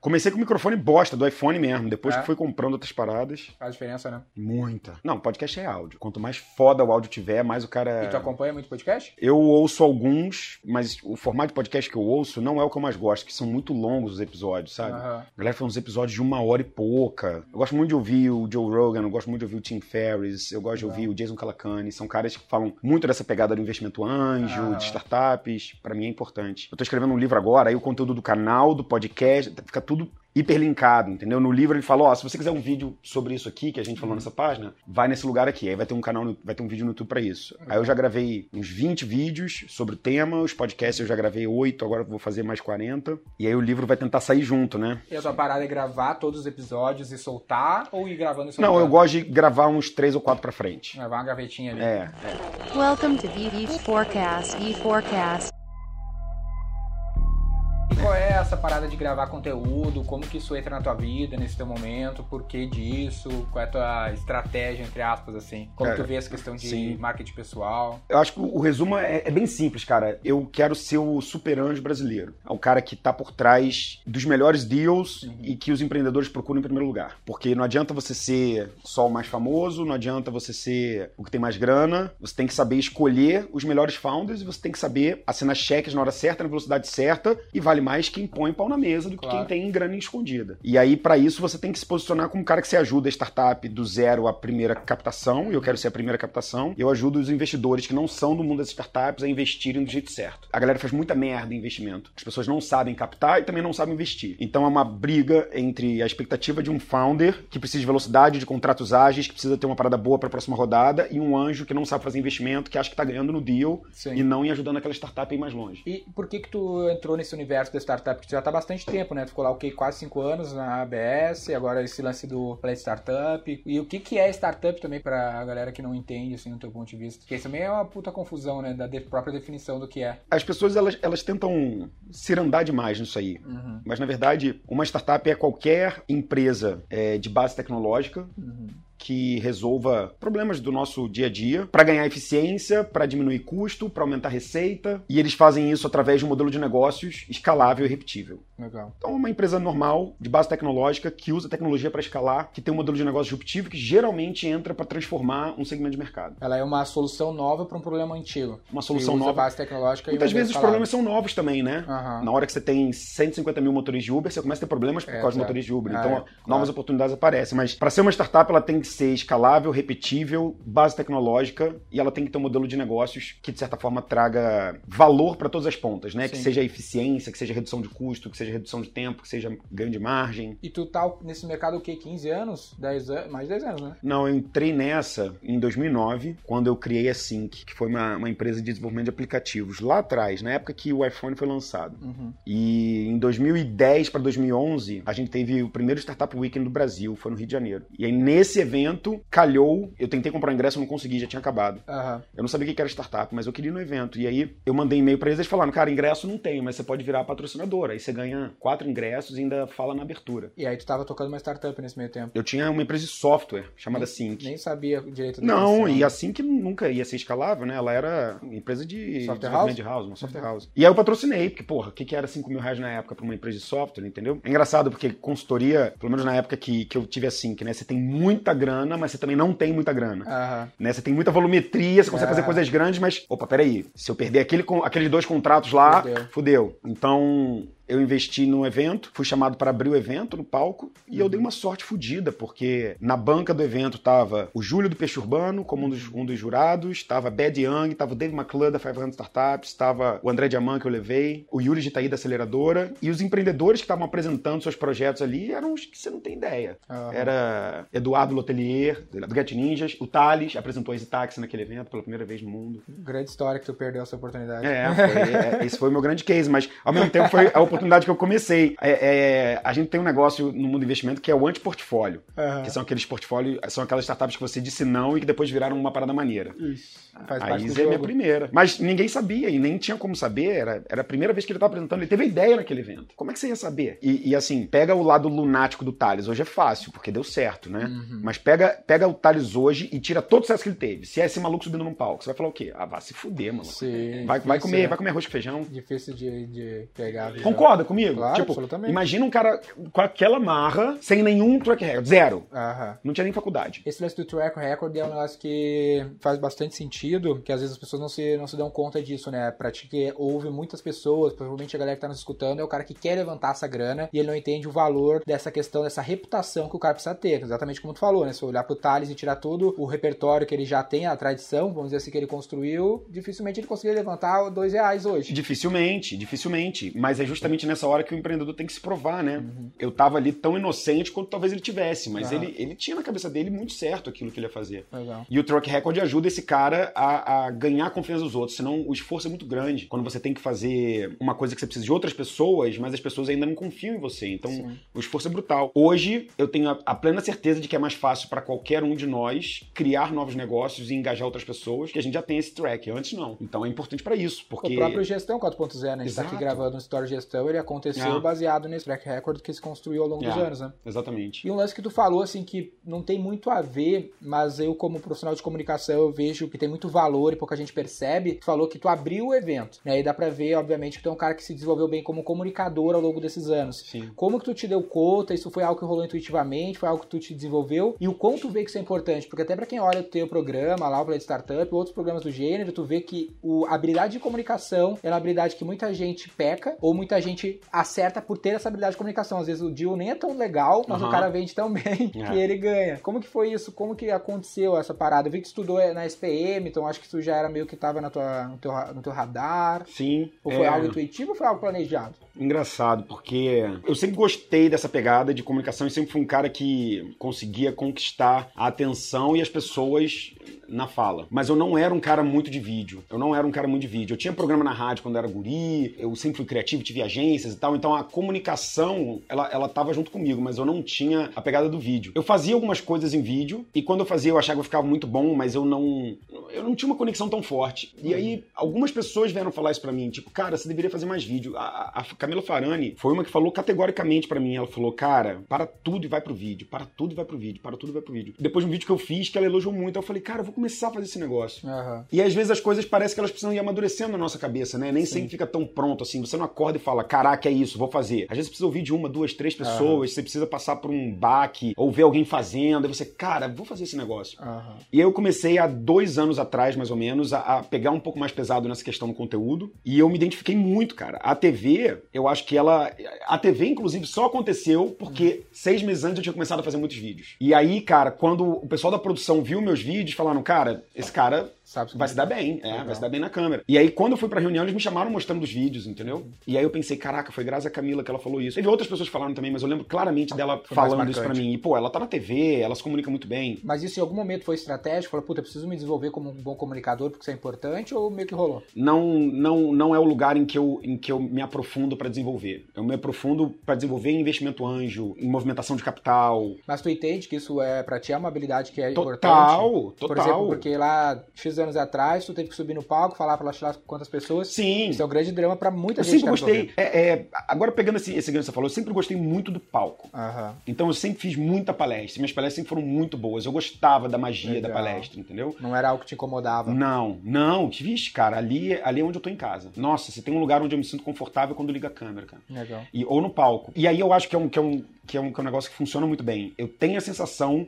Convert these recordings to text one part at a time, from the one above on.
Comecei com o microfone bosta do iPhone mesmo, depois É? que fui comprando outras paradas. Faz diferença, né? Muita. Não, podcast é áudio. Quanto mais foda o áudio tiver, mais o cara. E tu acompanha muito podcast? Eu ouço alguns, mas o formato de podcast que eu ouço não é o que eu mais gosto, que são muito longos os episódios, sabe? Aham. A galera faz uns episódios de uma hora e pouca. Eu gosto muito de ouvir o Joe Rogan, eu gosto muito de ouvir o Tim Ferriss, eu gosto de Legal. ouvir o Jason Calacanis. São caras que falam muito dessa pegada do investimento anjo, Ah. de startups. Pra mim é importante. Eu tô escrevendo um livro agora, aí o conteúdo do canal, do podcast, fica tudo hiperlinkado, entendeu? No livro ele fala, ó, se você quiser um vídeo sobre isso aqui que a gente falou nessa página, vai nesse lugar aqui. Aí vai ter um canal, no- vai ter um vídeo no YouTube pra isso. Aí eu já gravei uns 20 vídeos sobre o tema, os podcasts eu já gravei 8, agora eu vou fazer mais 40. E aí o livro vai tentar sair junto, né? E a tua parada é gravar todos os episódios e soltar ou ir gravando e soltando? Não, eu gosto de gravar uns 3 ou 4 pra frente. Gravar uma gavetinha ali. É, é. Welcome to VV Forecast. V Forecast. Qual é essa parada de gravar conteúdo? Como que isso entra na tua vida nesse teu momento? Por que disso? Qual é a tua estratégia, entre aspas, assim? Como Cara, tu vê essa questão de sim. marketing pessoal? Eu acho que o resumo é, é bem simples, cara. Eu quero ser o super anjo brasileiro. É o cara que tá por trás dos melhores deals e que os empreendedores procuram em primeiro lugar. Porque não adianta você ser só o mais famoso, não adianta você ser o que tem mais grana. Você tem que saber escolher os melhores founders e você tem que saber assinar cheques na hora certa, na velocidade certa. E vale mais quem põe pau na mesa do que Claro. quem tem grana escondida. E aí, pra isso, você tem que se posicionar como um cara que se ajuda a startup do zero à primeira captação. E eu quero ser a primeira captação. Eu ajudo os investidores que não são do mundo das startups a investirem do jeito certo. A galera faz muita merda em investimento. As pessoas não sabem captar e também não sabem investir. Então é uma briga entre a expectativa de um founder que precisa de velocidade, de contratos ágeis, que precisa ter uma parada boa para a próxima rodada, e um anjo que não sabe fazer investimento, que acha que tá ganhando no deal Sim. e não em ajudando aquela startup a ir mais longe. E por que que tu entrou nesse universo da startup? Porque tu já tá há bastante tempo, né? Tu ficou lá, o quê? Quase cinco anos na ABS, agora esse lance do Play Startup. E o que que é startup também pra galera que não entende, assim, no teu ponto de vista? Porque isso também é uma puta confusão, né? Da de- própria definição do que é. As pessoas elas, elas tentam cirandar demais nisso aí. Uhum, Mas na verdade, uma startup é qualquer empresa é, de base tecnológica uhum. Que resolva problemas do nosso dia a dia para ganhar eficiência, para diminuir custo, para aumentar receita. E eles fazem isso através de um modelo de negócios escalável e repetível. Legal. Então, é uma empresa normal, de base tecnológica, que usa tecnologia para escalar, que tem um modelo de negócio disruptivo, que geralmente entra para transformar um segmento de mercado. Ela é uma solução nova para um problema antigo. Uma solução nova. base tecnológica Muitas e vezes os problemas são novos também, né? Aham. Na hora que você tem 150 mil motoristas de Uber, você começa a ter problemas por É, causa de certo. motoristas de Uber. Ah, Então, é, ó, claro. novas oportunidades aparecem. Mas para ser uma startup, ela tem que ser escalável, repetível, base tecnológica e ela tem que ter um modelo de negócios que, de certa forma, traga valor para todas as pontas, né? Que Sim. seja eficiência, que seja redução de custo, que seja redução de tempo, que seja ganho de margem. E tu tá nesse mercado o quê? 15 anos? 10 anos? Mais de 10 anos, né? Não, eu entrei nessa em 2009, quando eu criei a Sync, que foi uma, uma empresa de desenvolvimento de aplicativos, lá atrás, na época que o iPhone foi lançado. Uhum. E em 2010 para 2011, a gente teve o primeiro Startup Weekend do Brasil, foi no Rio de Janeiro. E aí nesse evento, calhou, eu tentei comprar o ingresso, não consegui, já tinha acabado. Aham. Eu não sabia o que era startup, mas eu queria ir no evento. E aí eu mandei e-mail para eles, eles falaram, cara, ingresso não tem, mas você pode virar patrocinador. Aí você ganha quatro ingressos e ainda fala na abertura. E aí tu tava tocando uma startup nesse meio tempo. Eu tinha uma empresa de software chamada Sync. Nem sabia direito Não, e assim que nunca ia ser escalável, né? Ela era empresa de Software house? de house, uma software house. E aí eu patrocinei, porque, porra, o que, que era 5 mil reais na época pra uma empresa de software, entendeu? É engraçado, porque consultoria, pelo menos na época que, que eu tive assim, que né, você tem muita grana, mas você também não tem muita grana. Aham. Né? Você tem muita volumetria, você consegue É. fazer coisas grandes, mas, opa, peraí, se eu perder aquele, aqueles dois contratos lá, Fudeu. fudeu. Então, eu investi no evento, fui chamado para abrir o evento no palco e eu dei uma sorte fodida, porque na banca do evento tava o Júlio do Peixe Urbano como um dos, um dos jurados, tava Bad Young, tava o Dave McClure da 500 Startups, tava o André Diamant que eu levei, o Yuri de Itaí da Aceleradora e os empreendedores que estavam apresentando seus projetos ali eram os que você não tem ideia. Aham. Era Eduardo Lotelier, do Get Ninjas, o Thales apresentou a Easy Taxi naquele evento pela primeira vez no mundo. Grande história que tu perdeu essa oportunidade. É, foi- é, esse foi o meu grande case, mas ao mesmo tempo foi a oportunidade que eu comecei. É, é, a gente tem um negócio no mundo do investimento que é o anti-portfólio, Aham. que são aqueles portfólios, são aquelas startups que você disse não e que depois viraram uma parada maneira. Ixi, faz a Easy é minha primeira. Mas ninguém sabia e nem tinha como saber. Era, era a primeira vez que ele estava apresentando. Ele teve a ideia naquele evento. Como é que você ia saber? E, e, assim, pega o lado lunático do Thales. Hoje é fácil, porque deu certo, né? Uhum. Mas pega, pega o Thales hoje e tira todo o sucesso que ele teve. Se é esse maluco subindo num palco, você vai falar o quê? Ah, vai se fuder, mano. Sim, Vai, vai comer, né? vai comer arroz com feijão. Difícil de, de pegar. Concordo. Concorda comigo? Claro, tipo, absolutamente. imagina um cara com aquela marra, sem nenhum track record, zero. Aham. Não tinha nem faculdade. Esse lance do track record é um negócio que faz bastante sentido, que às vezes as pessoas não se, não se dão conta disso, né? Pra ti que ouve muitas pessoas, provavelmente a galera que tá nos escutando é o cara que quer levantar essa grana e ele não entende o valor dessa questão, dessa reputação que o cara precisa ter. Exatamente como tu falou, né? Se eu olhar pro Thales e tirar todo o repertório que ele já tem, a tradição, vamos dizer assim, que ele construiu, dificilmente ele conseguiria levantar dois reais hoje. Dificilmente, dificilmente. Mas é justamente nessa hora que o empreendedor tem que se provar, né? Eu tava ali tão inocente quanto talvez ele tivesse, mas ele, ele tinha na cabeça dele muito certo aquilo que ele ia fazer. Legal. E o track record ajuda esse cara a, a ganhar a confiança dos outros, senão o esforço é muito grande. Quando você tem que fazer uma coisa que você precisa de outras pessoas, mas as pessoas ainda não confiam em você. Então, Sim. o esforço é brutal. Hoje, eu tenho a, a plena certeza de que é mais fácil para qualquer um de nós criar novos negócios e engajar outras pessoas, que a gente já tem esse track. Antes, não. Então, é importante para isso, porque... O próprio Gestão 4.0, né? A gente tá aqui gravando um Story Gestão, ele aconteceu É. baseado nesse track record que se construiu ao longo dos É. anos, né? Exatamente. E um lance que tu falou, assim, que não tem muito a ver, mas eu, como profissional de comunicação, eu vejo que tem muito valor e pouca gente percebe. Tu falou que tu abriu o evento, né? E dá pra ver, obviamente, que tu é um cara que se desenvolveu bem como comunicador ao longo desses anos. Sim. Como que tu te deu conta? Isso foi algo que rolou intuitivamente? Foi algo que tu te desenvolveu? E o quanto tu vê que isso é importante? Porque até pra quem olha o teu programa lá, o Play Startup, outros programas do gênero, tu vê que o, a habilidade de comunicação é uma habilidade que muita gente peca ou muita gente acerta por ter essa habilidade de comunicação. Às vezes o deal nem é tão legal, mas o Aham. cara vende tão bem que É. ele ganha. Como que foi isso? Como que aconteceu essa parada? Eu vi que tu estudou na SPM, então acho que isso já era meio que tava na tua, no, teu, no teu radar. Sim. Ou foi é algo intuitivo ou foi algo planejado? Engraçado, porque eu sempre gostei dessa pegada de comunicação e sempre fui um cara que conseguia conquistar a atenção e as pessoas na fala. Mas eu não era um cara muito de vídeo. Eu não era um cara muito de vídeo. Eu tinha programa na rádio quando era guri, eu sempre fui criativo, tive agências e tal. Então a comunicação, ela, ela tava junto comigo, mas eu não tinha a pegada do vídeo. Eu fazia algumas coisas em vídeo e quando eu fazia eu achava que eu ficava muito bom, mas eu não eu não tinha uma conexão tão forte. E aí algumas pessoas vieram falar isso pra mim, tipo, cara, você deveria fazer mais vídeo. A, a- Camila Farani foi uma que falou categoricamente pra mim, ela falou, cara, para tudo e vai pro vídeo, para tudo e vai pro vídeo, para tudo e vai pro vídeo. Depois de um vídeo que eu fiz, que ela elogiou muito, eu falei, cara, eu vou começar a fazer esse negócio. Aham. E às vezes as coisas parecem que elas precisam ir amadurecendo na nossa cabeça, né? Nem Sim. sempre fica tão pronto assim. Você não acorda e fala, caraca, é isso, vou fazer. Às vezes você precisa ouvir de uma, duas, três pessoas, você precisa passar por um baque, ou ver alguém fazendo, aí você, cara, vou fazer esse negócio. Aham. E eu comecei há dois anos atrás, mais ou menos, a, a pegar um pouco mais pesado nessa questão do conteúdo. E eu me identifiquei muito, cara. A TV, eu acho que ela. A TV, inclusive, só aconteceu porque seis meses antes eu tinha começado a fazer muitos vídeos. E aí, cara, quando o pessoal da produção viu meus vídeos, falaram, cara, esse cara Sabe vai se dar bem, é, vai se dar bem na câmera. E aí, quando eu fui pra reunião, eles me chamaram mostrando os vídeos, entendeu? E aí eu pensei, caraca, foi graças a Camila que ela falou isso. Teve outras pessoas que falaram também, mas eu lembro claramente dela Foi falando isso pra mim. E, pô, ela tá na TV, ela se comunica muito bem. Mas isso em algum momento foi estratégico? Falou, puta, preciso me desenvolver como um bom comunicador porque isso é importante ou meio que rolou? não, não, não é o lugar em que eu, em que eu me aprofundo para desenvolver. Eu me aprofundo para desenvolver em investimento anjo, em movimentação de capital. Mas tu entende que isso é pra ti é uma habilidade que é importante? Total, Por total. exemplo, porque lá X anos atrás tu teve que subir no palco, falar pra lá quantas pessoas. Sim. Isso é um grande drama pra muita Eu gente. sempre que tá gostei. É, é, agora, pegando esse, esse ganho que você falou, eu sempre gostei muito do palco. Aham. Então eu sempre fiz muita palestra. Minhas palestras sempre foram muito boas. Eu gostava da magia Legal. da palestra, entendeu? Não era algo que te incomodava. Não, não, vixe, cara, ali, ali é onde eu tô em casa. Nossa, se tem um lugar onde eu me sinto confortável quando liga a câmera, cara. Legal. E, ou no palco. E aí eu acho que é, um, que, é um, que, é um, que é um negócio que funciona muito bem. Eu tenho a sensação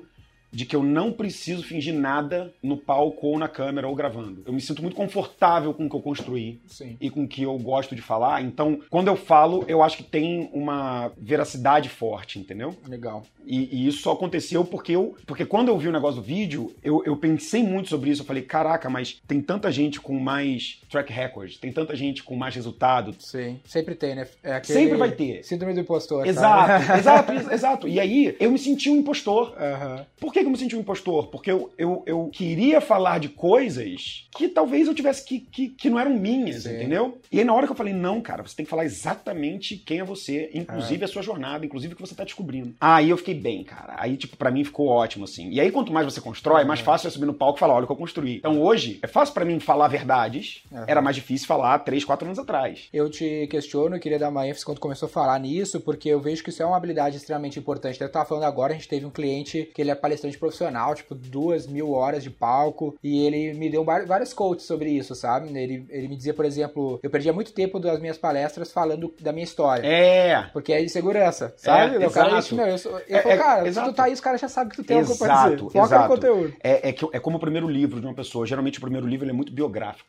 de que eu não preciso fingir nada no palco ou na câmera ou gravando. Eu me sinto muito confortável com o que eu construí Sim. e com o que eu gosto de falar. Então, quando eu falo, eu acho que tem uma veracidade forte, entendeu? Legal. E, e isso só aconteceu porque eu. Porque quando eu vi o negócio do vídeo, eu, eu pensei muito sobre isso. Eu falei, caraca, mas tem tanta gente com mais track record, tem tanta gente com mais resultado. Sim. Sempre tem, né? É aquele Sempre vai ter. Síndrome do impostor. Exato, exato, ex- exato. E aí eu me senti um impostor. Aham. Por que que eu me senti um impostor? Porque eu, eu, eu queria falar de coisas que talvez eu tivesse que, que, que não eram minhas, Sim. entendeu? E aí na hora que eu falei, não, cara, você tem que falar exatamente quem é você, inclusive a sua jornada, inclusive o que você tá descobrindo. Aí eu fiquei bem, cara. Aí, tipo, pra mim ficou ótimo, assim. E aí quanto mais você constrói, mais fácil é subir no palco e falar, olha o que eu construí. Então hoje, é fácil pra mim falar verdades, Aham. era mais difícil falar três, quatro anos atrás. Eu te questiono e queria dar uma ênfase quando começou a falar nisso, porque eu vejo que isso é uma habilidade extremamente importante. Eu tava falando agora, a gente teve um cliente que ele é palestrante profissional, tipo, duas mil horas de palco, e ele me deu vários coaches sobre isso, sabe? Ele, ele me dizia, por exemplo, eu perdia muito tempo das minhas palestras falando da minha história. É. Porque é insegurança, sabe? É, o cara, exato. isso, meu, eu, sou, eu É, falo, é, cara, exato. se tu tá aí, os caras já sabem que tu tem algo pra dizer. Exato, Foca exato. no conteúdo. É, é, que, é como o primeiro livro de uma pessoa. Geralmente o primeiro livro ele é muito biográfico.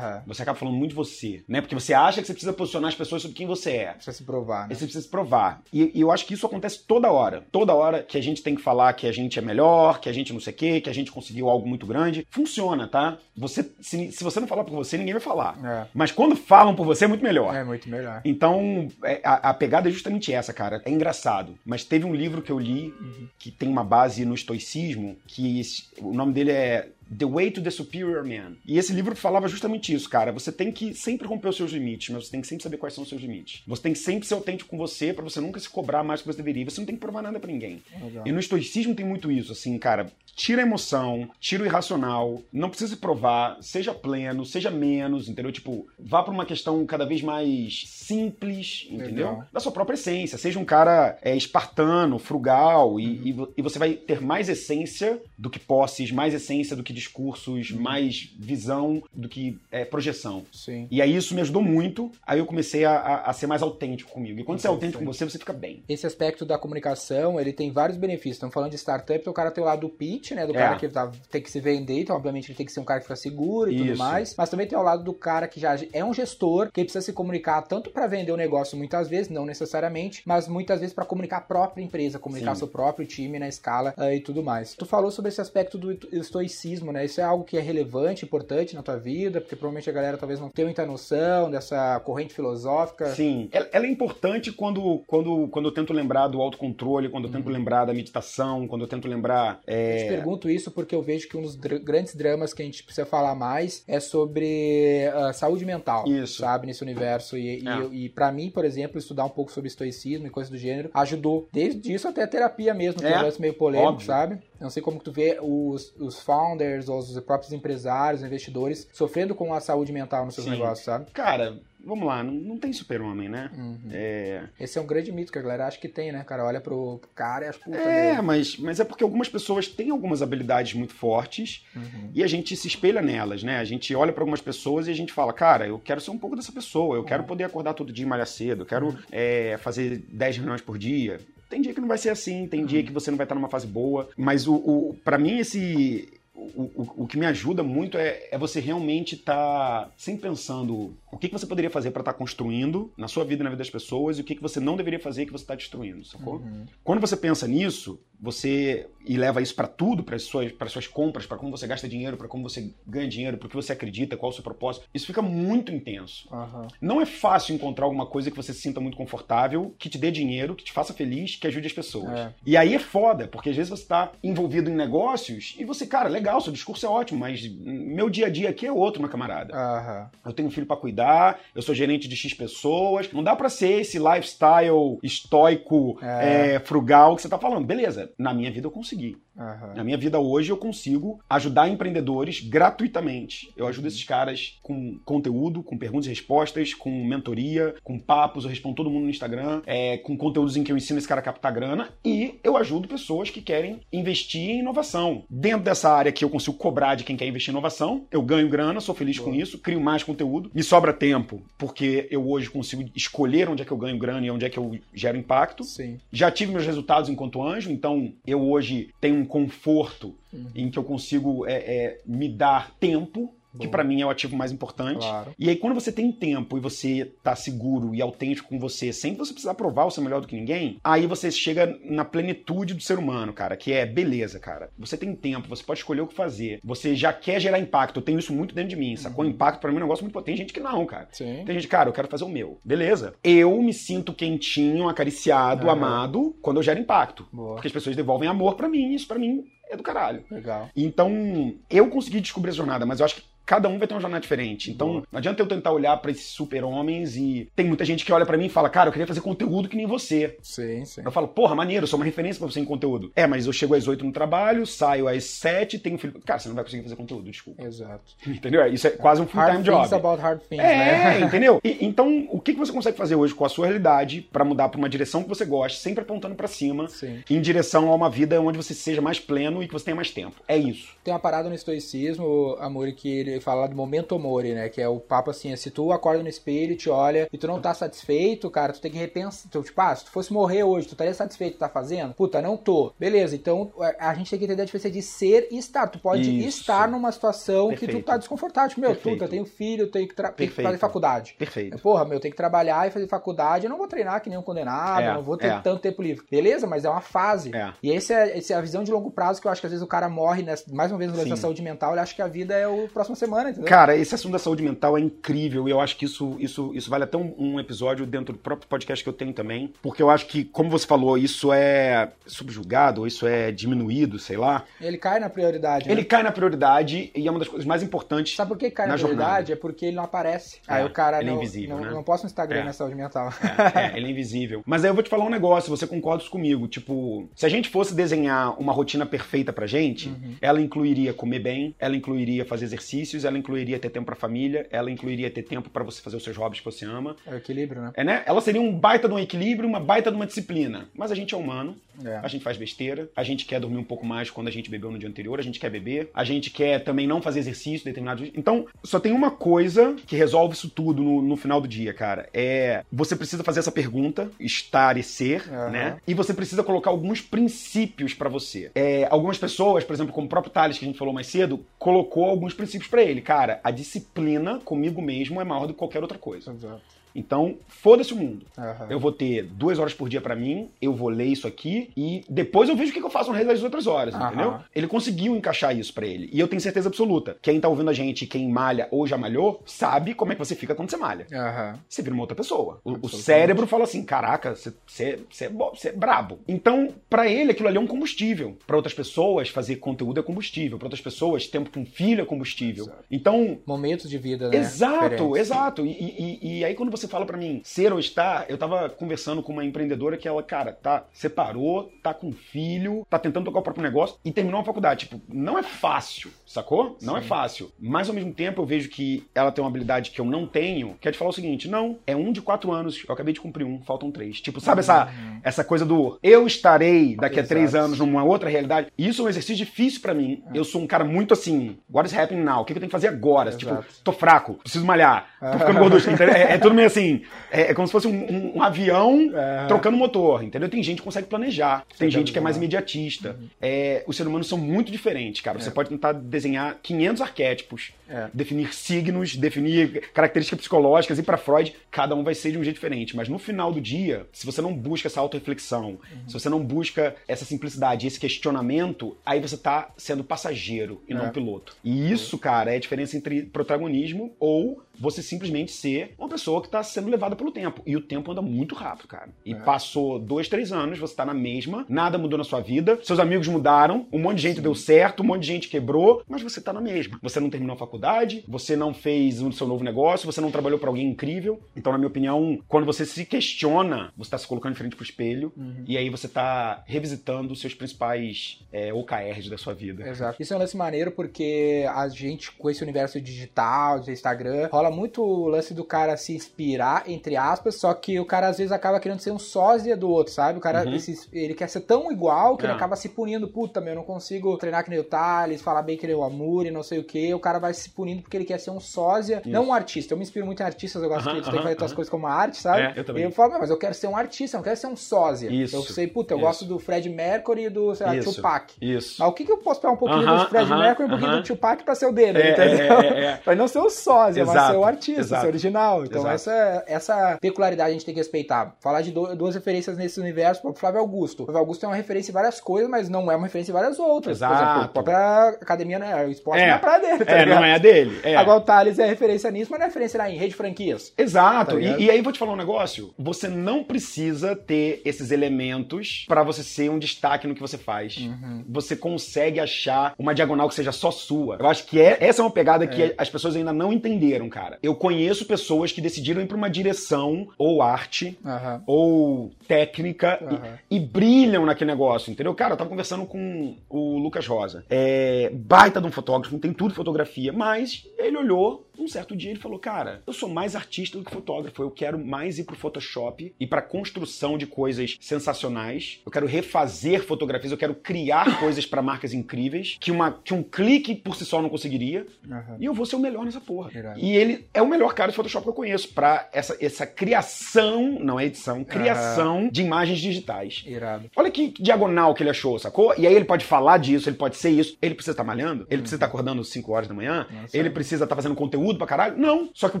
Você acaba falando muito de você, né? Porque você acha que você precisa posicionar as pessoas sobre quem você é. Precisa se provar, né? você precisa se provar. E, e eu acho que isso acontece toda hora. Toda hora que a gente tem que falar que a gente é melhor, que a gente não sei o quê, que a gente conseguiu algo muito grande. Funciona, tá? Você, se, se você não falar por você, ninguém vai falar. É. Mas quando falam por você, é muito melhor. É muito melhor. Então, é, a, a pegada é justamente essa, cara. É engraçado. Mas teve um livro que eu li que tem uma base no estoicismo, que esse- o nome dele é The Way to the Superior Man. E esse livro falava justamente isso, cara. Você tem que sempre romper os seus limites, mas você tem que sempre saber quais são os seus limites. Você tem que sempre ser autêntico com você pra você nunca se cobrar mais do que você deveria. Você não tem que provar nada pra ninguém. Legal. E no estoicismo tem muito isso, assim, cara. Tira a emoção, tira o irracional, não precisa se provar, seja pleno, seja menos, entendeu? Tipo, vá pra uma questão cada vez mais simples, entendeu? Legal. Da sua própria essência. Seja um cara é, espartano, frugal, e, e vo- e você vai ter mais essência do que posses, mais essência do que discursos, mais visão do que é, projeção. Sim. E aí isso me ajudou muito, aí eu comecei a, a- a ser mais autêntico comigo. E quando você é autêntico com você, você fica bem. Esse aspecto da comunicação, ele tem vários benefícios. Estamos falando de startup, então o cara tem o lado do pitch, né? Do É. cara que tá, tem que se vender, então obviamente ele tem que ser um cara que fica seguro e tudo Isso. mais. Mas também tem o lado do cara que já é um gestor, que ele precisa se comunicar tanto para vender o negócio muitas vezes, não necessariamente, mas muitas vezes para comunicar a própria empresa, comunicar Sim. seu próprio time na escala ah, e tudo mais. Tu falou sobre esse aspecto do estoicismo, né? Isso é algo que é relevante, importante na tua vida, porque provavelmente a galera talvez não tenha muita noção dessa corrente filosófica. Sim, ela, ela é importante quando, quando, quando eu tento lembrar do autocontrole, quando eu tento lembrar da meditação, quando eu tento lembrar. Eu é, te pergunto isso porque eu vejo que um dos dra- grandes dramas que a gente precisa falar mais é sobre ah, saúde mental, Isso. sabe, nesse universo. E, e, É. eu- e para mim, por exemplo, estudar um pouco sobre estoicismo e coisas do gênero ajudou. Desde isso até a terapia mesmo, que é É, um lance meio polêmico, óbvio. sabe? Não sei como que tu vê os, os founders, ou os próprios empresários, investidores, sofrendo com a saúde mental nos seus Sim. negócios, sabe? Cara, vamos lá, não, não tem super-homem, né? Uhum. É, Esse é um grande mito que a galera acha que tem, né, cara? Olha pro cara e acha, puta, é meu. mas, mas é porque algumas pessoas têm algumas habilidades muito fortes Uhum. e a gente se espelha nelas, né? A gente olha pra algumas pessoas e a gente fala, cara, eu quero ser um pouco dessa pessoa, eu quero poder acordar todo dia e malhar cedo, eu quero é, fazer 10 reuniões por dia. Tem dia que não vai ser assim, tem dia que você não vai estar numa fase boa, mas o, o para mim esse o, o, o que me ajuda muito é, é você realmente estar sempre pensando o que, que você poderia fazer para estar construindo na sua vida e na vida das pessoas e o que, que você não deveria fazer que você está destruindo, sacou? Uhum. Quando você pensa nisso, você e leva isso para tudo, para suas para suas compras, para como você gasta dinheiro, para como você ganha dinheiro, para o que você acredita, qual é o seu propósito, isso fica muito intenso. Aham. Não é fácil encontrar alguma coisa que você se sinta muito confortável, que te dê dinheiro, que te faça feliz, que ajude as pessoas. É. E aí é foda, porque às vezes você tá envolvido em negócios e você, cara, legal, seu discurso é ótimo, mas meu dia a dia aqui é outro, meu camarada. Aham. Eu tenho um filho pra cuidar, eu sou gerente de X pessoas. Não dá pra ser esse lifestyle estoico, É. é, frugal que você tá falando. Beleza, na minha vida eu consegui. Aham. Na minha vida hoje eu consigo ajudar empreendedores gratuitamente. Eu ajudo esses caras com conteúdo, com perguntas e respostas, com mentoria, com papos, eu respondo todo mundo no Instagram, é, com conteúdos em que eu ensino esse cara a captar grana e eu ajudo pessoas que querem investir em inovação. Dentro dessa área que eu consigo cobrar de quem quer investir em inovação, eu ganho grana, sou feliz com isso, crio mais conteúdo, me sobra tempo, porque eu hoje consigo escolher onde é que eu ganho grana e onde é que eu gero impacto. Sim. Já tive meus resultados enquanto anjo, então eu hoje tenho um conforto Uhum. em que eu consigo é, é, me dar tempo, que Boa. pra mim é o ativo mais importante. Claro. E aí, quando você tem tempo e você tá seguro e autêntico com você, sem você precisar provar o ser melhor do que ninguém, aí você chega na plenitude do ser humano, cara, que é beleza, cara. Você tem tempo, você pode escolher o que fazer, você já quer gerar impacto. Eu tenho isso muito dentro de mim, sacou? Uhum. Impacto pra mim é um negócio muito. Tem gente que não, cara. Sim. Tem gente, cara, eu quero fazer o meu. Beleza. Eu me sinto quentinho, acariciado, Aham. amado, quando eu gero impacto. Boa. Porque as pessoas devolvem amor pra mim, isso pra mim é do caralho. Legal. Então, eu consegui descobrir essa jornada, mas eu acho que cada um vai ter uma jornada diferente. Então, Boa. não adianta eu tentar olhar pra esses super-homens e tem muita gente que olha pra mim e fala, cara, eu queria fazer conteúdo que nem você. Sim, sim. Eu falo, porra, maneiro, eu sou uma referência pra você em conteúdo. É, mas eu chego às 8 no trabalho, saio às 7, tenho um filho. Cara, você não vai conseguir fazer conteúdo, desculpa. Exato. Entendeu? Isso é quase um full-time job. things about hard things, É, né? entendeu? E- então, o que você consegue fazer hoje com a sua realidade pra mudar pra uma direção que você gosta, sempre apontando pra cima, Sim. em direção a uma vida onde você seja mais pleno pleno e que você tenha mais tempo. É isso. Tem uma parada no estoicismo, Amori, que ele fala do momento mori, né? Que é o papo assim, é, se tu acorda no espelho, te olha e tu não tá satisfeito, cara, tu tem que repensar. Tu, tipo, ah, se tu fosse morrer hoje, tu estaria satisfeito que tá fazendo? Puta, não tô. Beleza, então a gente tem que entender a diferença de ser e estar. Tu pode Isso. estar numa situação que tu Perfeito. tá desconfortável. Tipo, meu, Perfeito. puta, eu tenho filho, eu tenho que, tenho que Perfeito. fazer faculdade. Perfeito. Porra, meu, eu tenho que trabalhar e fazer faculdade, eu não vou treinar que nem um condenado, É, não vou ter é. tanto tempo livre. Beleza, mas é uma fase. É. E esse é, esse é a visão de longo prazo que eu acho que às vezes o cara morre, nessa, mais uma vez no lance da saúde mental, ele acha que a vida é o próxima semana, entendeu? Cara, esse assunto da saúde mental é incrível e eu acho que isso, isso, isso vale até um, um episódio dentro do próprio podcast que eu tenho também, porque eu acho que, como você falou, isso é subjugado, ou isso é diminuído, sei lá. Ele cai na prioridade. Ele né? cai na prioridade e é uma das coisas mais importantes. Sabe por que cai na, na jornada. prioridade? É porque ele não aparece. É, Aí o cara ele é não, invisível, não, né? não posta no Instagram É. na saúde mental. É, ele é invisível. Mas aí eu vou te falar um negócio, você concorda comigo. Tipo, se a gente fosse desenhar uma rotina perfeita pra gente, Uhum. ela incluiria comer bem, ela incluiria fazer exercícios, ela incluiria ter tempo pra família, ela incluiria ter tempo pra você fazer os seus hobbies que você ama. É o equilíbrio, né? É, né? Ela seria um baita de um equilíbrio, uma baita de uma disciplina. Mas a gente é humano, É. a gente faz besteira, a gente quer dormir um pouco mais quando a gente bebeu no dia anterior, a gente quer beber, a gente quer também não fazer exercício determinado. Então, só tem uma coisa que resolve isso tudo no, no final do dia, cara. É você precisa fazer essa pergunta, estar e ser, Aham. né? E você precisa colocar alguns princípios pra você. É, algumas pessoas, por exemplo, como o próprio Thales, que a gente falou mais cedo, colocou alguns princípios pra ele. Cara, a disciplina comigo mesmo é maior do que qualquer outra coisa. Exato. Então, foda-se o mundo. Aham. Eu vou ter duas horas por dia pra mim, eu vou ler isso aqui e depois eu vejo o que que eu faço no resto das outras horas, Aham. entendeu? Ele conseguiu encaixar isso pra ele. E eu tenho certeza absoluta. Quem tá ouvindo a gente, quem malha ou já malhou, sabe como é que você fica quando você malha. Aham. Você vira uma outra pessoa. O- O, cérebro fala assim: caraca, você, você, você é, você é brabo. Então, pra ele, aquilo ali é um combustível. Pra outras pessoas, fazer conteúdo é combustível. Pra outras pessoas, tempo com filho é combustível. Exato. Então, Momentos de vida, né? Exato, Diferentes. exato. E, e- e aí quando você fala pra mim ser ou estar, eu tava conversando com uma empreendedora que ela, cara, tá separou, tá com filho, tá tentando tocar o próprio negócio e terminou a faculdade. Tipo, não é fácil, sacou? Não é fácil. Mas ao mesmo tempo eu vejo que ela tem uma habilidade que eu não tenho, que é de falar o seguinte: não, é um de quatro anos, eu acabei de cumprir um, faltam três. Tipo, sabe essa, essa coisa do eu estarei daqui a Exato. três anos numa outra realidade? Isso é um exercício difícil pra mim. Eu sou um cara muito assim, what is happening now? O que eu tenho que fazer agora? Exato. Tipo, tô fraco, preciso malhar, tô ficando gordo. É, é tudo meio assim, é, é como se fosse um, um- um avião É. trocando motor, entendeu? Tem gente que consegue planejar, tem gente que é mais Uhum. imediatista. É, os seres humanos são muito diferentes, cara. Você É. pode tentar desenhar 500 arquétipos, É. definir signos, definir características psicológicas e pra Freud, cada um vai ser de um jeito diferente. Mas no final do dia, se você não busca essa autorreflexão, Uhum. se você não busca essa simplicidade, esse questionamento, aí você tá sendo passageiro e É. não piloto. E isso, cara, é a diferença entre protagonismo ou você simplesmente ser uma pessoa que tá sendo levada pelo tempo. E o tempo anda muito rápido, cara. E É. passou dois, três anos, você tá na mesma, nada mudou na sua vida, seus amigos mudaram, um monte de gente deu certo, um monte de gente quebrou, mas você tá na mesma. Você não terminou a faculdade, você não fez o seu novo negócio, você não trabalhou pra alguém incrível. Então, na minha opinião, quando você se questiona, você tá se colocando em frente pro espelho Uhum. e aí você tá revisitando os seus principais é, OKRs da sua vida. Exato. Isso é um lance maneiro porque a gente, com esse universo digital, de Instagram, rola muito o lance do cara se inspirar, entre aspas, só que o cara às vezes acaba querendo ser um sósia do outro, sabe? O cara, Uhum. ele, ele quer ser tão igual que ele É. acaba se punindo. Puta, meu, eu não consigo treinar que nem o Thales, falar bem que nem o Amuri, não sei o que. O cara vai se punindo porque ele quer ser um sósia, não um artista. Eu me inspiro muito em artistas, eu gosto Aham, que eles têm que fazer aham. coisas como arte, sabe? É, eu também. E eu falo, "Não, mas eu quero ser um artista, eu não quero ser um sósia. Isso, Eu sei, puta, eu isso. gosto do Fred Mercury e do, sei lá, Isso. Tupac. Isso. Mas o que, que eu posso pegar um pouquinho do Fred Mercury e um pouquinho do Tupac pra ser o dele, É, entendeu? é, é, é. pra não ser o sósia, mas Exato, ser o artista, exato. ser original. Então Exato. essa, essa peculiaridade a gente tem que respeitar. Falar de do- duas referências nesse universo, o Flávio Augusto. O Flávio Augusto é uma referência em várias coisas, mas não é uma referência em várias outras. Por Exato. exemplo, a própria academia, né? O esporte É. não é pra dele, tá É, ligado? não é a dele. É. Agora o Thales é referência nisso, mas não é referência lá em rede de franquias. Exato. Tá e, e aí vou te falar um negócio. Você não precisa ter esses elementos pra você ser um destaque no que você faz. Uhum. Você consegue achar uma diagonal que seja só sua. Eu acho que é, essa é uma pegada que as pessoas ainda não entenderam, cara. Eu conheço pessoas que decidiram ir pra uma direção ou arte Aham. ou técnica e- Aham. e, brilham naquele negócio, entendeu? Cara, eu tava conversando com o Lucas Rosa. É baita de um fotógrafo, tem tudo fotografia, mas ele olhou Um certo dia ele falou: Cara, eu sou mais artista do que fotógrafo. Eu quero mais ir pro Photoshop e pra construção de coisas sensacionais. Eu quero refazer fotografias, eu quero criar coisas pra marcas incríveis que, uma, que um clique por si só não conseguiria. Aham. E eu vou ser o melhor nessa porra. Irado. E ele é o melhor cara de Photoshop que eu conheço pra essa, essa criação, não é edição, criação de imagens digitais. Irado. Olha que diagonal que ele achou, sacou? E aí ele pode falar disso, ele pode ser isso. Ele precisa estar malhando? Ele precisa estar acordando às 5 horas da manhã? Nossa. Ele precisa estar fazendo conteúdo pra caralho? Não. Só que o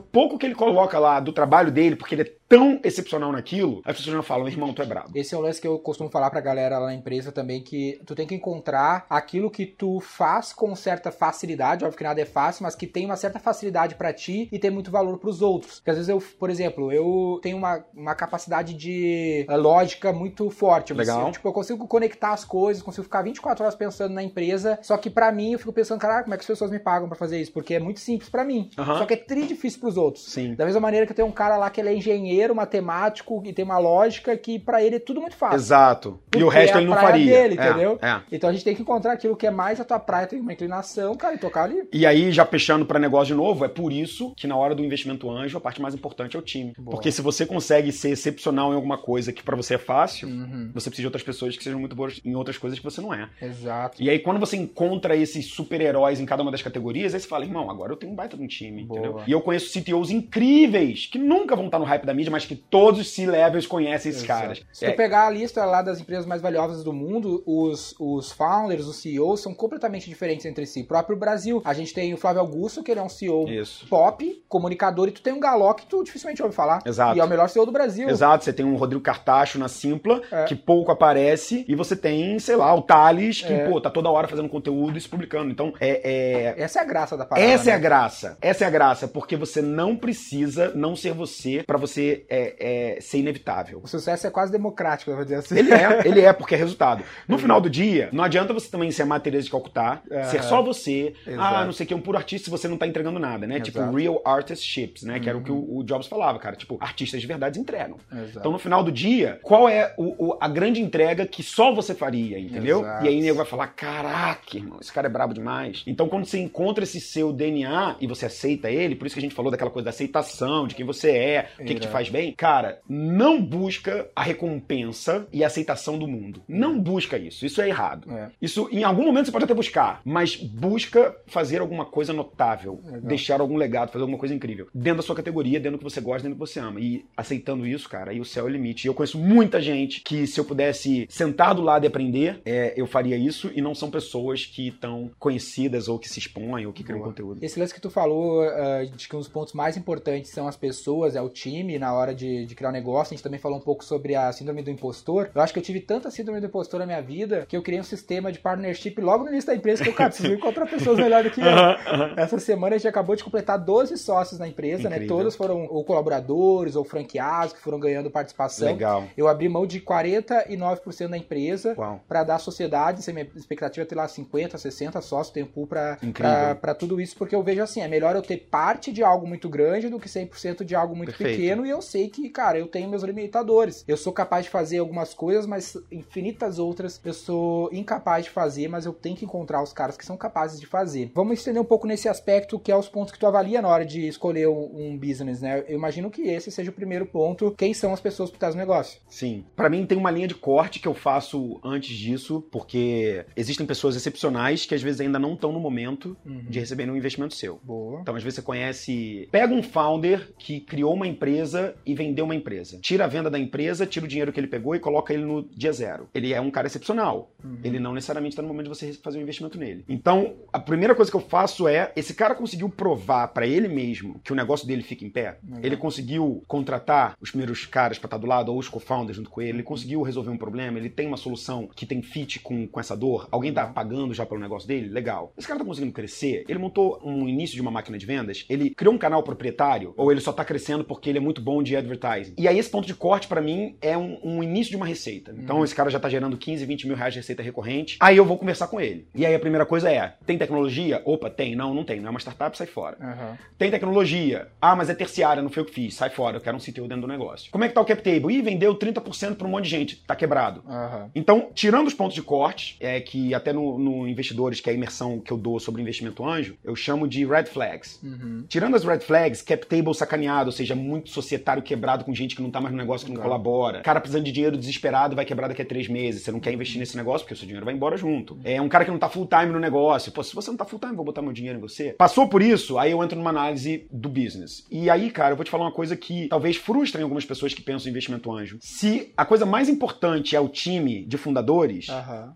pouco que ele coloca lá do trabalho dele, porque ele é tão excepcional naquilo, as pessoas já falam, irmão, tu é brabo. Esse é um lance que eu costumo falar pra galera lá na empresa também, que tu tem que encontrar aquilo que tu faz com certa facilidade, óbvio que nada é fácil, mas que tem uma certa facilidade pra ti e tem muito valor pros outros. Porque às vezes eu, por exemplo, eu tenho uma, uma capacidade de eh, lógica muito forte. Eu, Legal. consigo- tipo, eu consigo conectar as coisas, consigo ficar 24 horas pensando na empresa, só que pra mim eu fico pensando, caraca, como é que as pessoas me pagam pra fazer isso? Porque é muito simples pra mim. Só que é tri difícil pros outros. Sim. Da mesma maneira que tem um cara lá que ele é engenheiro, matemático, e tem uma lógica que pra ele é tudo muito fácil. Exato. E o resto é ele não faria. dele, É, entendeu? é. Então a gente tem que encontrar aquilo que é mais a tua praia, tem uma inclinação, cara, e tocar ali. E aí, já fechando para negócio de novo, é por isso que na hora do investimento anjo, a parte mais importante é o time. Boa. Porque se você consegue ser excepcional em alguma coisa que para você é fácil, Uhum. você precisa de outras pessoas que sejam muito boas em outras coisas que você não é. Exato. E aí, quando você encontra esses super-heróis em cada uma das categorias, aí você fala, irmão, agora eu tenho um baita de um time, Boa. entendeu? E eu conheço CTOs incríveis, que nunca vão estar no hype da mídia, mas que todos os C-levels conhecem esses Exato. caras. Se É, tu pegar a lista lá das empresas mais valiosas do mundo, os, os founders, os CEOs são completamente diferentes entre si. O próprio Brasil, a gente tem o Flávio Augusto, que ele é um CEO Isso. pop, comunicador, e tu tem um Galó que tu dificilmente ouve falar. Exato. E é o melhor CEO do Brasil. Exato, você tem um Rodrigo Cartacho na Simpla, É. que pouco aparece, e você tem, sei lá, o Thales, que, É. pô, tá toda hora fazendo conteúdo e se publicando. Então, é, é, Essa é a graça da parada. Essa é a né? graça. Essa é a graça, porque você não precisa não ser você pra você é, é, ser inevitável. O sucesso é quase democrático, eu vou dizer assim. Ele é, ele é, porque é resultado. No final do dia, não adianta você também ser a Teresa de Calcutá, É. ser só você, Exato. ah, não sei o que, um puro artista se você não tá entregando nada, né? Tipo, Exato. Uhum. real artistships, né? Que era o que o, o Jobs falava, cara. Tipo, artistas de verdade entregam. Exato. Então, no final do dia, qual é o- o- a grande entrega que só você faria, entendeu? E aí o nego vai falar: caraca, irmão, esse cara é brabo demais. Então, quando você encontra esse seu DNA e você aceita ele, por isso que a gente falou daquela coisa da aceitação, de quem você é, o que, que te Irado. Faz bem, cara, não busca a recompensa e a aceitação do mundo. Não busca isso. Isso é errado. É. Isso, em algum momento, você pode até buscar, mas busca fazer alguma coisa notável, Legal. deixar algum legado, fazer alguma coisa incrível. Dentro da sua categoria, dentro do que você gosta, dentro do que você ama. E aceitando isso, cara, aí o céu é o limite. E eu conheço muita gente que, se eu pudesse sentar do lado e aprender, é, eu faria isso. E não são pessoas que estão conhecidas ou que se expõem ou que criam Boa. conteúdo. Esse lance que tu falou, ah, de que um dos pontos mais importantes são as pessoas, é o time na hora de, de criar um negócio. A gente também falou um pouco sobre a síndrome do impostor. Eu acho que eu tive tanta síndrome do impostor na minha vida que eu criei um sistema de partnership logo no início da empresa que eu, cara, preciso encontrar pessoas melhores do que eu. Essa semana a gente acabou de completar 12 sócios na empresa, né? Incrível. Todos foram ou colaboradores ou franqueados que foram ganhando participação. Legal. Eu abri mão de 49% da empresa para dar sociedade, se a minha expectativa é ter lá 50, 60 sócios, tem um pool pra tudo isso, porque eu vejo assim, é melhor eu ter parte de algo muito grande do que 100% de algo muito Perfeito. pequeno, e eu sei que, cara, eu tenho meus limitadores. Eu sou capaz de fazer algumas coisas, mas infinitas outras eu sou incapaz de fazer, mas eu tenho que encontrar os caras que são capazes de fazer. Vamos estender um pouco nesse aspecto que é os pontos que tu avalia na hora de escolher um, um business, né? Eu imagino que esse seja o primeiro ponto. Quem são as pessoas por trás do negócio? Sim. Pra mim tem uma linha de corte que eu faço antes disso, porque existem pessoas excepcionais que às vezes ainda não estão no momento de receber um investimento seu. Boa. Então, às vezes você conhece. Pega um founder que criou uma empresa e vendeu uma empresa. Tira a venda da empresa, tira o dinheiro que ele pegou e coloca ele no dia zero. Ele é um cara excepcional. Ele não necessariamente está no momento de você fazer um investimento nele. Então, a primeira coisa que eu faço é: esse cara conseguiu provar pra ele mesmo que o negócio dele fica em pé. Legal. Ele conseguiu contratar os primeiros caras pra estar do lado, ou os co-founders junto com ele. Ele conseguiu resolver um problema. Ele tem uma solução que tem fit com, com essa dor. Alguém tá pagando já pelo negócio dele? Legal. Esse cara tá conseguindo crescer. Ele montou um início de uma máquina de vendas. Ele criou um canal proprietário, ou ele só tá crescendo porque ele é muito bom de advertising. E aí, esse ponto de corte, pra mim, é um, um início de uma receita. Então, esse cara já tá gerando 15, 20 mil reais de receita recorrente. Aí eu vou conversar com ele. E aí a primeira coisa é: tem tecnologia? Opa, tem. Não, não tem. Não é uma startup, sai fora. Aham. Tem tecnologia. Ah, mas é terciária, não foi eu que fiz. Sai fora, eu quero um CTO dentro do negócio. Como é que tá o cap table? Ih, vendeu 30% pra um monte de gente. Tá quebrado. Aham. Então, tirando os pontos de corte, é que até no, no Investidores, que é a imersão que eu dou sobre investimento anjo, eu chamo de red flags. flags. Tirando as red flags, cap table sacaneado, ou seja, muito societário quebrado com gente que não tá mais no negócio, que não colabora. Cara precisando de dinheiro desesperado, vai quebrar daqui a três meses. Você não quer investir nesse negócio porque o seu dinheiro vai embora junto. É um cara que não tá full time no negócio. Pô, se você não tá full time, vou botar meu dinheiro em você. Passou por isso, aí eu entro numa análise do business. E aí, cara, eu vou te falar uma coisa que talvez frustre algumas pessoas que pensam em investimento anjo. Se a coisa mais importante é o time de fundadores,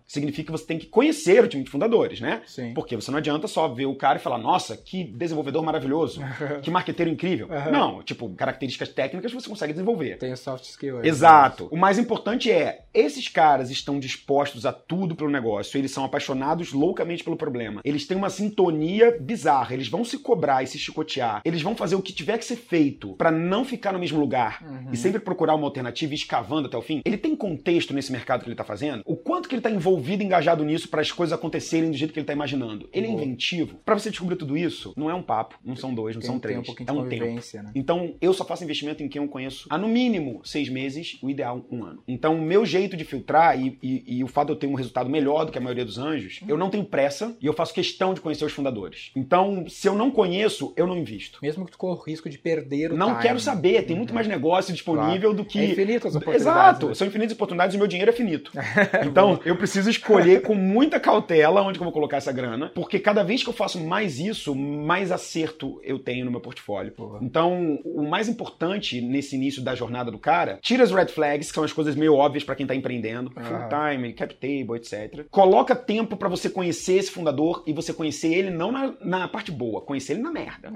significa que você tem que conhecer o time de fundadores, né? Sim. Porque você não adianta só ver o cara e falar, nossa, que desenvolvedor maravilhoso, que marqueteiro incrível. Não, tipo, características técnicas você consegue desenvolver. Tem o soft skill aí. Exato. O mais importante é, esses caras estão dispostos a tudo pelo negócio, eles são apaixonados loucamente pelo problema. Eles têm uma sintonia bizarra, eles vão se cobrar e se chicotear. Eles vão fazer o que tiver que ser feito pra não ficar no mesmo lugar e sempre procurar uma alternativa e escavando até o fim. Ele tem contexto nesse mercado que ele tá fazendo? O quanto que ele tá envolvido, engajado nisso para as coisas acontecerem do jeito que ele tá imaginando? Ele é Boa. inventivo? Pra você descobrir tudo isso, não é um papo, não são dois, não Tem- são tem três. um pouquinho é um tempo. né? Então, eu só faço investimento em quem eu conheço há no mínimo seis meses, o ideal um ano. Então, o meu jeito de filtrar e, e- e o fato de eu ter um resultado melhor do que a maioria dos anjos, eu não tenho pressa e eu faço questão de conhecer os fundadores. Então, se eu não conheço, eu não invisto. Mesmo que tu corra o risco de perder o Não time. quero saber, tem muito mais negócio disponível do que. É infinito as oportunidades, Exato, né? são infinitas oportunidades e meu dinheiro é finito. Então, eu preciso escolher com muita cautela onde que eu vou colocar essa grana, porque cada vez que eu faço mais isso, mais acerto eu tenho no meu portfólio. Porra. Então, o mais importante nesse início da jornada do cara, tira as red flags, que são as coisas meio óbvias pra quem tá empreendendo, Ah. full time, cap table, etc. Coloca tempo pra você conhecer esse fundador e você conhecer ele não na, na parte boa, conhecer ele na merda.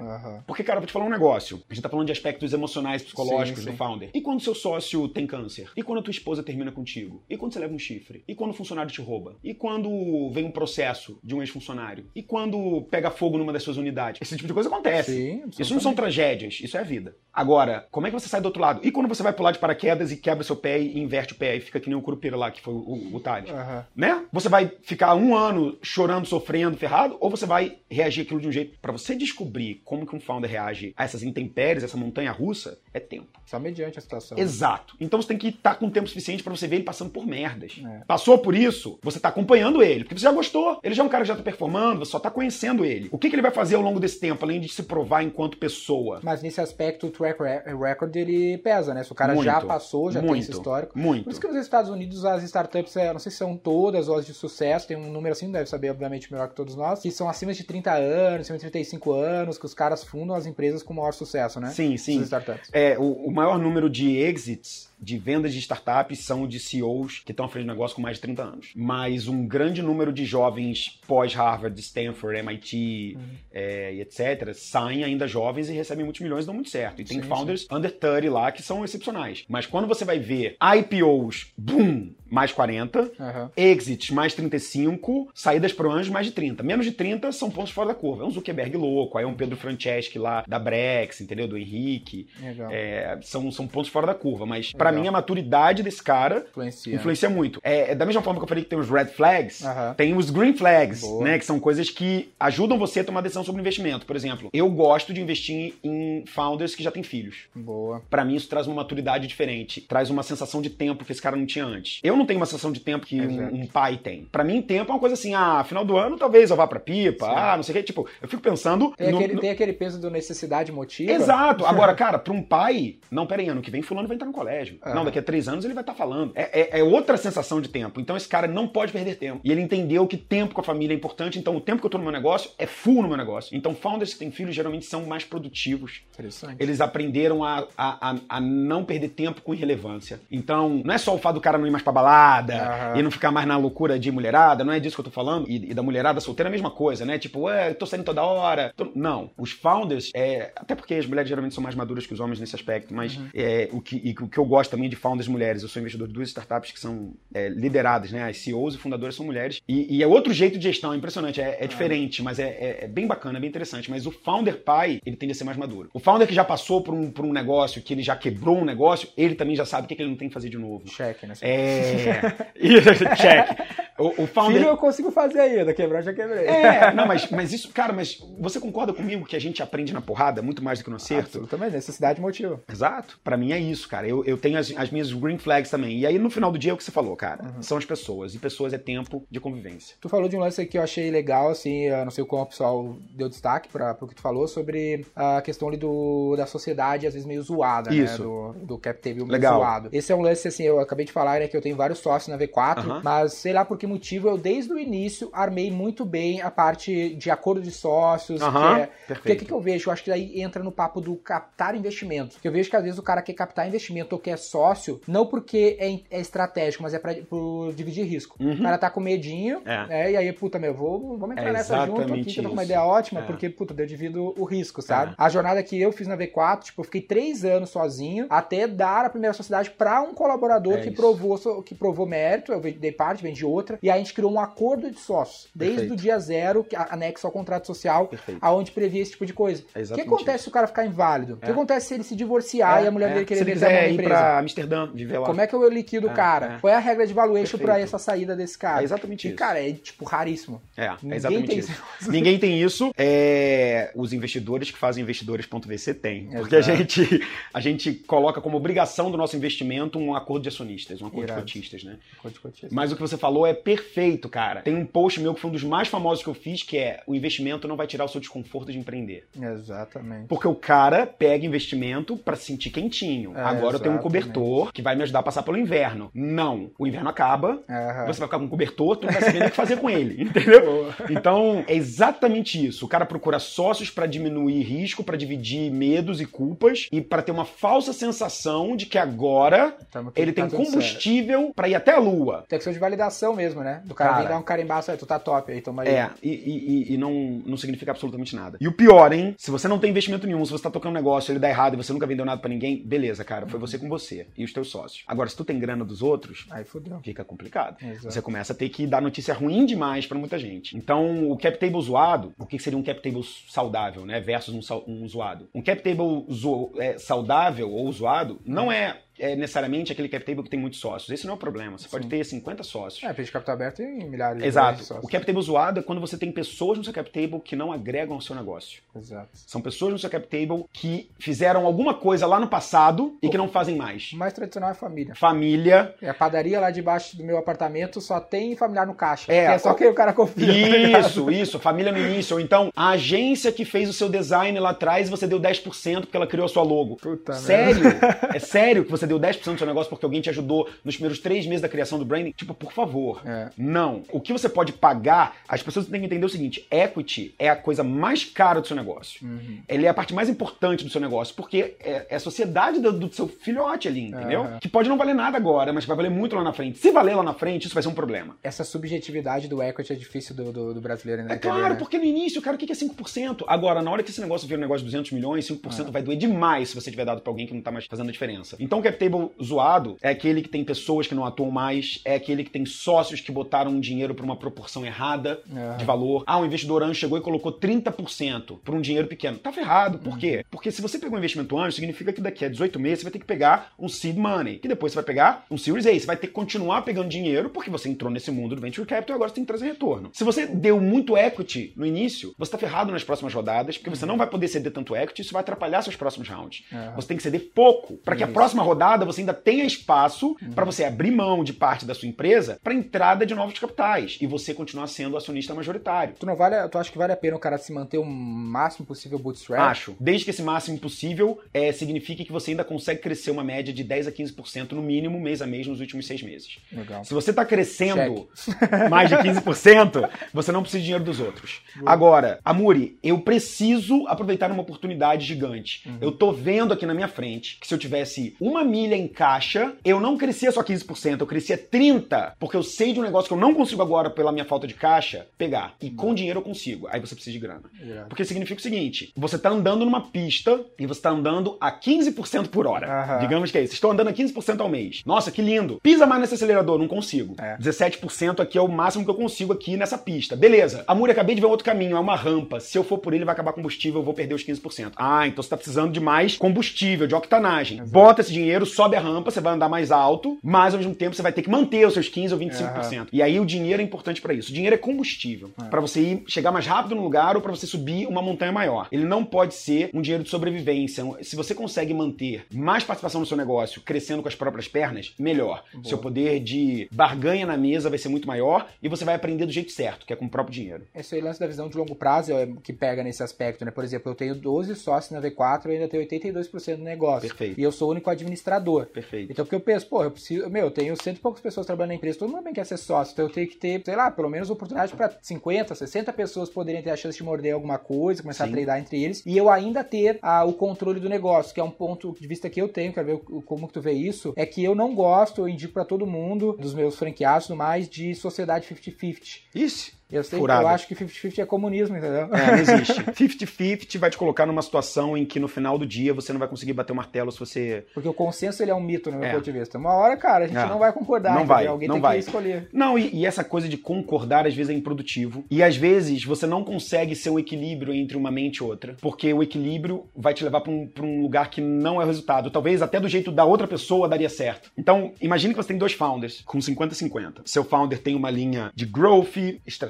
Porque, cara, eu vou te falar um negócio. A gente tá falando de aspectos emocionais, psicológicos Sim, do sim. founder. E quando seu sócio tem câncer? E quando a tua esposa termina contigo? E quando você leva um chifre? E quando o funcionário te rouba? E quando vem um processo de um ex-funcionário? E quando pega fogo numa das suas unidades? Esse tipo de coisa acontece. Sim, Isso não são tragédias, isso é a vida. Agora, como é que você sai do outro lado? E quando você vai pular de paraquedas e quebra seu pé e inverte o pé e fica que nem o curupira lá, que foi o, o, o Thales? Aham. né? Você vai ficar um ano chorando, sofrendo, ferrado, ou você vai reagir aquilo de um jeito. Pra você descobrir como que um founder reage a essas intempéries, essa montanha russa, é tempo. Só mediante a situação. Exato. Então você tem que estar com tempo suficiente pra você ver ele passando por merdas. É. Passou por isso, você tá acompanhando ele, porque você já gostou. Ele já é um cara que já tá performando, você só tá conhecendo ele. O que, que ele vai fazer ao longo desse tempo, além de se provar enquanto pessoa? Mas nesse aspecto, o track re- record ele pesa, né? Se o cara Muito, já passou, já tem muito, esse histórico. muito. Por isso que nos Estados Unidos as startups, é, não sei se são todas ou as de sucesso, tem um número assim, deve saber obviamente melhor que todos nós, que são acima de 30 anos, acima de 35 anos, que os caras fundam as empresas com maior sucesso, né? Sim, sim. Essas startups. É, o, o maior número de exits, de vendas de startups, são de CEOs que estão à frente do negócio com mais de 30 anos. Mas um grande número de jovens pós-Harvard, Stanford, MIT é, e etc., saem ainda jovens e recebem muitos milhões e dão muito certo. E tem Sim, founders under 30 lá que são excepcionais. Mas quando você vai ver IPOs, boom, mais 40, Aham. Exits mais 35, saídas pro anjo mais de 30. Menos de 30 são pontos fora da curva. É um Zuckerberg louco, aí é um Pedro Franceschi lá da Brex, entendeu? Do Henrique. É, são, são pontos fora da curva, mas pra Legal. mim a maturidade desse cara Influencia. influencia muito. É, é da mesma forma que eu falei que tem os red flags, Aham. tem os green flags, Boa. né? Que são coisas que ajudam você a tomar decisão sobre investimento. Por exemplo, eu gosto de investir em founders que já têm filhos. Boa. Pra mim, isso traz uma maturidade diferente. Traz uma sensação de tempo que esse cara não tinha antes. Eu não tenho uma sensação de tempo que um, um pai tem. Pra mim, tempo é uma coisa assim, ah, final do ano talvez eu vá pra pipa, Sim. ah, não sei o que. Tipo, eu fico pensando. Tem, no- aquele, no- tem aquele peso do necessidade motiva. Exato. Agora, cara, pra um pai, não, peraí, ano que vem fulano vai entrar no colégio. Ah. Não, daqui a três anos ele vai estar falando. É, é- é outra sensação de tempo. Então esse cara não pode perder tempo. E ele entendeu que tempo com a família é importante, então o tempo que eu tô no meu negócio é full no meu negócio. Então founders que têm filhos geralmente são mais produtivos. Interessante. Eles aprenderam a, a, a, a não perder tempo com irrelevância. Então, não é só o fato do cara não ir mais pra balada Aham. e não ficar mais na loucura de mulherada, não é disso que eu tô falando. E, e da mulherada solteira é a mesma coisa, né? Tipo, eu tô saindo toda hora. Tô- Não. Os founders, é, até porque as mulheres geralmente são mais maduras que os homens nesse aspecto, mas é, o, que, e o que eu gosto também de founders mulheres, eu sou investidor de duas startups que são é, lideradas, né? As CEOs e fundadoras são mulheres. E, e é outro jeito de gestão, é impressionante, é, é diferente, mas é, é- é bem bacana, é bem interessante. Mas o founder pai, ele tende a ser mais maduro. O founder que já passou por um, por um negócio, que ele já quebrou um negócio, ele também já sabe o que, que ele não tem que fazer de novo. Cheque, né? É. Check. O, o founder... Filho eu consigo fazer ainda, quebrar já quebrei. É, não, mas, mas isso, cara, mas você concorda comigo que a gente aprende na porrada muito mais do que no acerto? Absolutamente, necessidade e motivo. Exato. Pra mim é isso, cara. Eu, eu tenho as, as minhas green flags também. E aí no final do dia é o que você falou, cara. São as pessoas. E pessoas é tempo de convivência. Tu falou de um lance que eu achei legal, assim, não sei como o pessoal deu destaque para o que tu falou sobre a questão ali do, da sociedade, às vezes meio zoada, Isso. né? Do, do cap table meio Legal. zoado. Esse é um lance, assim, eu acabei de falar, né, que eu tenho vários sócios na V4, Aham. mas sei lá por que motivo, eu desde o início armei muito bem a parte de acordo de sócios, Aham, que é... perfeito. Porque o que, que eu vejo? Eu acho que daí entra no papo do captar investimento. Eu vejo que às vezes o cara quer captar investimento ou quer sócio, não porque é, é estratégico, mas é pra, por dividir risco. Uhum. O cara tá com medinho, É. né, e aí, puta, meu, vou, vamos entrar É nessa junto aqui, que eu tô com uma ideia ótima, É. porque, puta, eu divido o risco, sabe? É. A jornada que eu fiz na V4, tipo, eu fiquei três anos sozinho, até dar a primeira sociedade pra um colaborador É que, isso. provou, que provou mérito, eu dei parte, vendi outra, e aí a gente criou um acordo de sócios, desde Perfeito. o dia zero, que anexo ao contrato social, Perfeito. aonde previa esse tipo de coisa. É o que acontece se o cara ficar inválido? O que É. acontece se ele se divorciar e a mulher É, dele Se querer ele a mão quiser ir pra Amsterdã, viver lá. Como é que eu liquido o É, cara? é. Qual é a regra de valuation pra Perfeito. essa saída desse cara? É exatamente E, isso. cara, é, tipo, raríssimo. É, é Ninguém exatamente tem isso. isso. Ninguém tem isso. É, os investidores que fazem investidores.vc têm. Porque a Exato. gente, a gente coloca como obrigação do nosso investimento um acordo de acionistas, um acordo Irado. de cotistas, né? Code cotista. Mas o que você falou é perfeito, cara. Tem um post meu que foi um dos mais famosos que eu fiz, que é o investimento não vai tirar o seu desconforto de empreender. Exatamente. Porque o cara pega investimento pra se sentir quentinho. É, Agora eu tenho um exatamente. cobertor que vai me ajudar a passar pelo inverno. Não. O inverno acaba, Aham. você vai ficar com um cobertor, tu não vai saber o que fazer com ele, entendeu? Então, é exatamente isso. O cara procura sócios pra diminuir risco, pra dividir medos e culpas e pra ter uma falsa sensação de que agora ele tá tem combustível pra ir até a lua. Tem que ser de validação mesmo, né? Do cara, Cara. vir dar um carimbaço, aí tu tá top, aí toma aí. É, e, e- e- não, não significa absolutamente nada. E o pior, hein? Se você não tem investimento nenhum, se você tá tocando um negócio, ele dá errado e você nunca vendeu nada pra ninguém, beleza, cara, foi você com você e os teus sócios. Agora, se tu tem grana dos outros, Aí fodeu. fica complicado. Exato. Você começa a ter que dar notícia ruim demais pra muita gente. Então, o cap table zoado, o que seria um cap table saudável, né, versus um, um zoado? Um cap table zo- é, saudável ou zoado não é, é necessariamente aquele cap table que tem muitos sócios. Esse não é o problema. Você pode Sim. ter 50 sócios. É, peixe capital aberto em milhares Exato. de sócios. O cap table zoado é quando você tem pessoas no seu cap table que não agregam ao seu negócio. Exato. São pessoas no seu cap table que fizeram alguma coisa lá no passado e que não fazem mais. O mais tradicional é família. Família. É a padaria lá debaixo do meu apartamento só tem familiar no caixa. É, é só que o cara confia. tá? Isso, isso, família no início. Ou então, a agência que fez o seu design lá atrás, você deu 10% porque ela criou a sua logo. Puta sério? É sério que você deu 10% do seu negócio porque alguém te ajudou nos primeiros três meses da criação do branding? Tipo, por favor. É. Não. O que você pode pagar, as pessoas têm que entender o seguinte: equity é a coisa mais cara do seu negócio. Uhum. Ele é a parte mais importante do seu negócio, porque é, é a sociedade do, do seu filhote ali, entendeu? Aham. Que pode não valer nada agora, mas vai valer muito lá na frente. Se valer lá na frente, isso vai ser um problema. Essa subjetividade do equity é difícil do, do, do brasileiro ainda É entender, claro, né? porque no início, cara, o que que é 5%? Agora, na hora que esse negócio vira um negócio de 200 milhões, 5% vai doer demais se você tiver dado pra alguém que não tá mais fazendo a diferença. Então, o cap table zoado é aquele que tem pessoas que não atuam mais, é aquele que tem sócios que botaram dinheiro pra uma proporção errada Aham. de valor. Ah, um investidor anjo chegou e colocou 30% por um dinheiro pequeno. Tá ferrado. Por quê? Porque se você pegou um investimento anjo, significa que daqui a 18 meses você vai ter que pegar um seed money, que depois você vai pegar um Series A. Você vai ter que continuar pegando dinheiro porque você entrou nesse mundo do venture capital e agora você tem que trazer retorno. Se você deu muito equity no início, você tá ferrado nas próximas rodadas, porque você não vai poder ceder tanto equity, isso vai atrapalhar seus próximos rounds. Aham. Você tem que ceder pouco para que a próxima rodada você ainda tenha espaço para você abrir mão de parte da sua empresa para entrada de novos capitais e você continuar sendo acionista majoritário. Tu não vale, tu acha que vale a pena o cara se manter o máximo possível bootstrap? Acho. Desde que esse máximo possível é, signifique que você ainda consegue crescer uma média de 10 a 15% no mínimo, mês a mês, nos últimos seis meses. Legal. Se você está crescendo mais de 15%, você não precisa de dinheiro dos outros. Agora, Amuri, eu preciso aproveitar uma oportunidade gigante. Eu tô vendo aqui na minha frente que se eu tivesse uma milha em caixa, eu não crescia só 15%, eu crescia 30%, porque eu sei de um negócio que eu não consigo agora, pela minha falta de caixa, pegar. E com dinheiro eu consigo. Aí você precisa de grana. Porque significa o seguinte: você tá andando numa pista e você tá andando a 15% por hora. Aham. Digamos que é isso. Estou andando a 15% ao mês. Nossa, que lindo. Pisa mais nesse acelerador, não consigo. É. 17% aqui é o máximo que eu consigo aqui nessa pista. Beleza. Amor, acabei de ver outro caminho, é uma rampa. Se eu for por ele, vai acabar combustível, eu vou perder os 15%. Ah, então você tá precisando de mais combustível, de octanagem. Bota esse dinheiro, sobe a rampa, você vai andar mais alto, mas ao mesmo tempo você vai ter que manter os seus 15 ou 25%. E aí o dinheiro é importante pra isso. O dinheiro é combustível, Pra você ir chegar mais rápido no lugar ou pra você subir uma montanha maior. Ele não pode ser um dinheiro de sobrevivência. Se você consegue manter mais participação no seu negócio, crescendo com as próprias pernas, melhor. Seu poder de barganha na mesa vai ser muito maior e você vai aprender do jeito certo, que é com o próprio dinheiro. Esse aí lance da visão de longo prazo é que pega nesse aspecto, né? Por exemplo, eu tenho 12 sócios na V4 e ainda tenho 82% do negócio. Perfeito. E eu sou o único administrador. Perfeito. Então, porque eu penso, pô, eu preciso, meu, eu tenho cento e poucas pessoas trabalhando na empresa, todo mundo bem quer ser sócio, então eu tenho que ter, sei lá, pelo menos oportunidade para 50, 60 pessoas poderem ter a chance de morder alguma coisa, começar Sim. a treinar entre eles, e eu ainda ter ah, o controle do negócio, que é um ponto de vista que eu tenho, quero ver como que tu vê isso, é que eu não gosto, eu indico para todo mundo, dos meus franqueados e mais, de sociedade 50-50. Isso. Eu sei, Furada. eu acho que 50-50 é comunismo, entendeu? É, não existe. 50-50 vai te colocar numa situação em que no final do dia você não vai conseguir bater o martelo se você. Porque o consenso ele é um mito, no meu É. ponto de vista. Uma hora, cara, a gente É. não vai concordar, Não vai, alguém não tem vai. que escolher. Não, e, e essa coisa de concordar às vezes é improdutivo. E às vezes você não consegue ser um equilíbrio entre uma mente e outra. Porque o equilíbrio vai te levar pra um, pra um lugar que não é o resultado. Talvez até do jeito da outra pessoa daria certo. Então, imagine que você tem dois founders com 50-50. Seu founder tem uma linha de growth,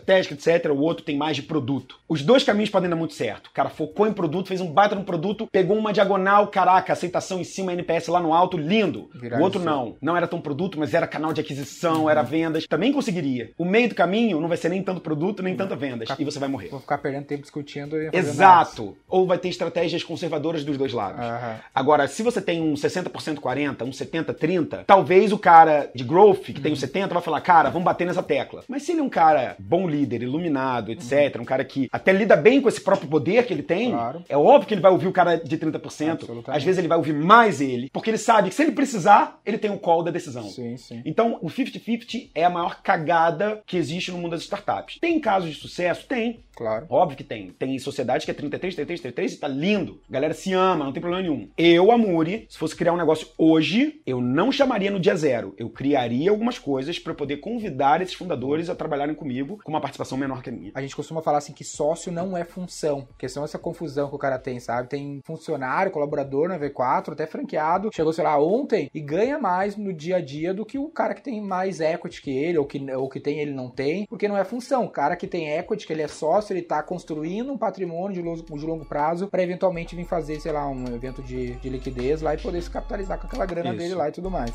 estratégica, etc. O outro tem mais de produto. Os dois caminhos podem dar muito certo. O cara focou em produto, fez um baita no produto, pegou uma diagonal, caraca, aceitação em cima, NPS lá no alto, lindo. O outro não. Não era tão produto, mas era canal de aquisição, era vendas. Também conseguiria. O meio do caminho não vai ser nem tanto produto, nem tanta vendas. E você vai morrer. Vou ficar perdendo tempo discutindo e Exato. Ou vai ter estratégias conservadoras dos dois lados. Aham. Agora, se você tem um 60% 40, um 70 30, talvez o cara de growth, que tem Uhum. o 70, vai falar, cara, vamos bater nessa tecla. Mas se ele é um cara bom líder, iluminado, etc, um cara que até lida bem com esse próprio poder que ele tem, Uhum. Claro. é óbvio que ele vai ouvir o cara de 30%. Absolutamente. Às vezes ele vai ouvir mais ele, porque ele sabe que se ele precisar, ele tem o call da decisão. Sim, sim. Então, o 50-50 é a maior cagada que existe no mundo das startups. Tem casos de sucesso? Tem. Claro. Óbvio que tem. Tem sociedade que é 33, 33, 33 e tá lindo. A galera se ama, não tem problema nenhum. Eu, Amuri, se fosse criar um negócio hoje, eu não chamaria no dia zero. Eu criaria algumas coisas para poder convidar esses fundadores a trabalharem comigo com uma participação menor que a minha. A gente costuma falar assim que sócio não é função, porque senão essa confusão que o cara tem, sabe? Tem funcionário, colaborador na V4, até franqueado, chegou, sei lá, ontem e ganha mais no dia a dia do que o cara que tem mais equity que ele, ou que, ou que tem ele não tem, porque não é função. O cara que tem equity, que ele é sócio, ele tá construindo um patrimônio de longo, de longo prazo para eventualmente vir fazer, sei lá, um evento de, de liquidez lá e poder se capitalizar com aquela grana Isso. dele lá e tudo mais.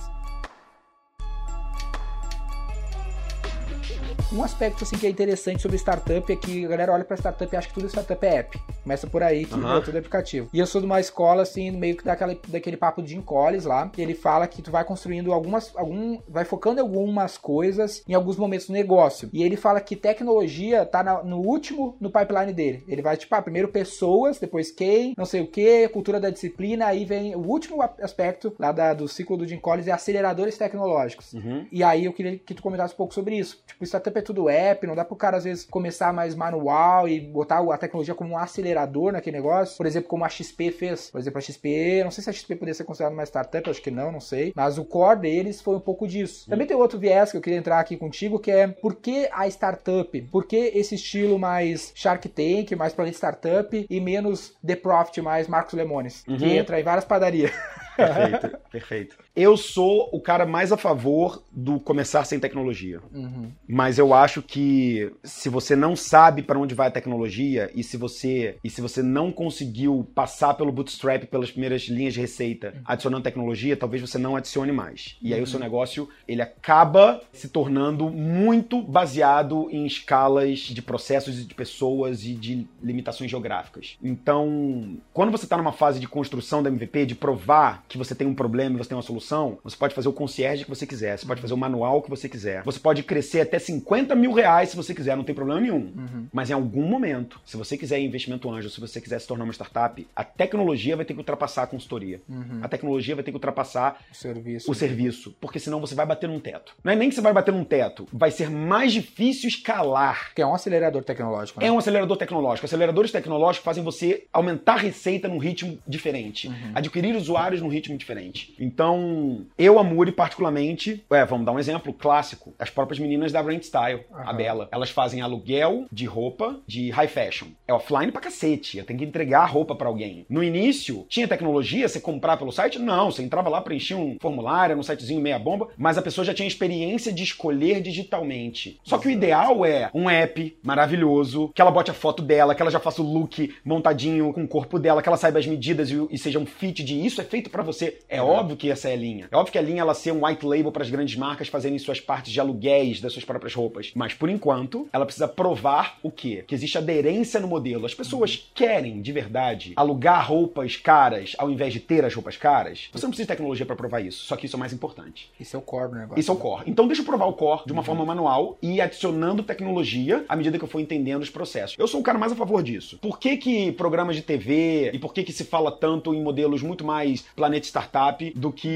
Um aspecto assim que é interessante sobre startup é que a galera olha pra startup e acha que tudo startup é app. Começa por aí que Aham. meu, tudo é aplicativo. E eu sou de uma escola assim, meio que daquela, daquele papo de Jim Collins lá, que ele fala que tu vai construindo algumas algum vai focando em algumas coisas em alguns momentos do negócio. E ele fala que tecnologia tá na- no último no pipeline dele. Ele vai tipo, ah, primeiro pessoas, depois quem, não sei o que, cultura da disciplina, aí vem o último aspecto lá da- do ciclo do Jim Collins é aceleradores tecnológicos. Uhum. E aí eu queria que tu comentasse um pouco sobre isso. Tipo, startup é tudo app, não dá pro cara às vezes começar mais manual e botar a tecnologia como um acelerador naquele negócio. Por exemplo, como a XP fez. Por exemplo, a XP, não sei se a XP poderia ser considerada uma startup, acho que não, não sei. Mas o core deles foi um pouco disso. Também tem outro viés que eu queria entrar aqui contigo, que é por que a startup? Por que esse estilo mais Shark Tank, mais planeta startup e menos The Profit, mais Marcos Lemones, que Uhum. entra em várias padarias. Perfeito, perfeito. Eu sou o cara mais a favor do começar sem tecnologia. Uhum. Mas eu acho que se você não sabe para onde vai a tecnologia e se você e se você não conseguiu passar pelo bootstrap pelas primeiras linhas de receita, adicionando tecnologia, talvez você não adicione mais. E aí o seu negócio ele acaba se tornando muito baseado em escalas de processos e de pessoas e de limitações geográficas. Então, quando você está numa fase de construção da MVP, de provar que você tem um problema e você tem uma solução, você pode fazer o concierge que você quiser, você pode fazer o manual que você quiser, você pode crescer até 50 mil reais se você quiser, não tem problema nenhum. Mas em algum momento, se você quiser investimento anjo, se você quiser se tornar uma startup, a tecnologia vai ter que ultrapassar a consultoria. A tecnologia vai ter que ultrapassar O serviço. o serviço, porque senão você vai bater num teto. Não é nem que você vai bater num teto, vai ser mais difícil escalar. Que é um acelerador tecnológico. Né? É um acelerador tecnológico. Aceleradores tecnológicos fazem você aumentar a receita num ritmo diferente, adquirir usuários num ritmo diferente. Então, eu, a Muri, particularmente, é, vamos dar um exemplo clássico. As próprias meninas da Rent Style, a Aham. Bela. Elas fazem aluguel de roupa de high fashion. É offline pra cacete. Eu tenho que entregar a roupa pra alguém. No início, tinha tecnologia, você comprar pelo site? Não, você entrava lá, preenchia um formulário, num sitezinho meia bomba, mas a pessoa já tinha experiência de escolher digitalmente. Só que o ideal é um app maravilhoso, que ela bote a foto dela, que ela já faça o look montadinho com o corpo dela, que ela saiba as medidas e, e seja um fit de isso é feito pra você. É óbvio que essa é a linha. É óbvio que a linha ela ser um white label para as grandes marcas fazerem suas partes de aluguéis das suas próprias roupas. Mas por enquanto, ela precisa provar o quê? Que existe aderência no modelo. As pessoas querem de verdade alugar roupas caras ao invés de ter as roupas caras. Você não precisa de tecnologia pra provar isso. Só que isso é o mais importante. Isso é o core do negócio. Isso é o core. Então deixa eu provar o core de uma forma manual e adicionando tecnologia à medida que eu for entendendo os processos. Eu sou o cara mais a favor disso. Por que que programas de TV e por que que se fala tanto em modelos muito mais planeta startup do que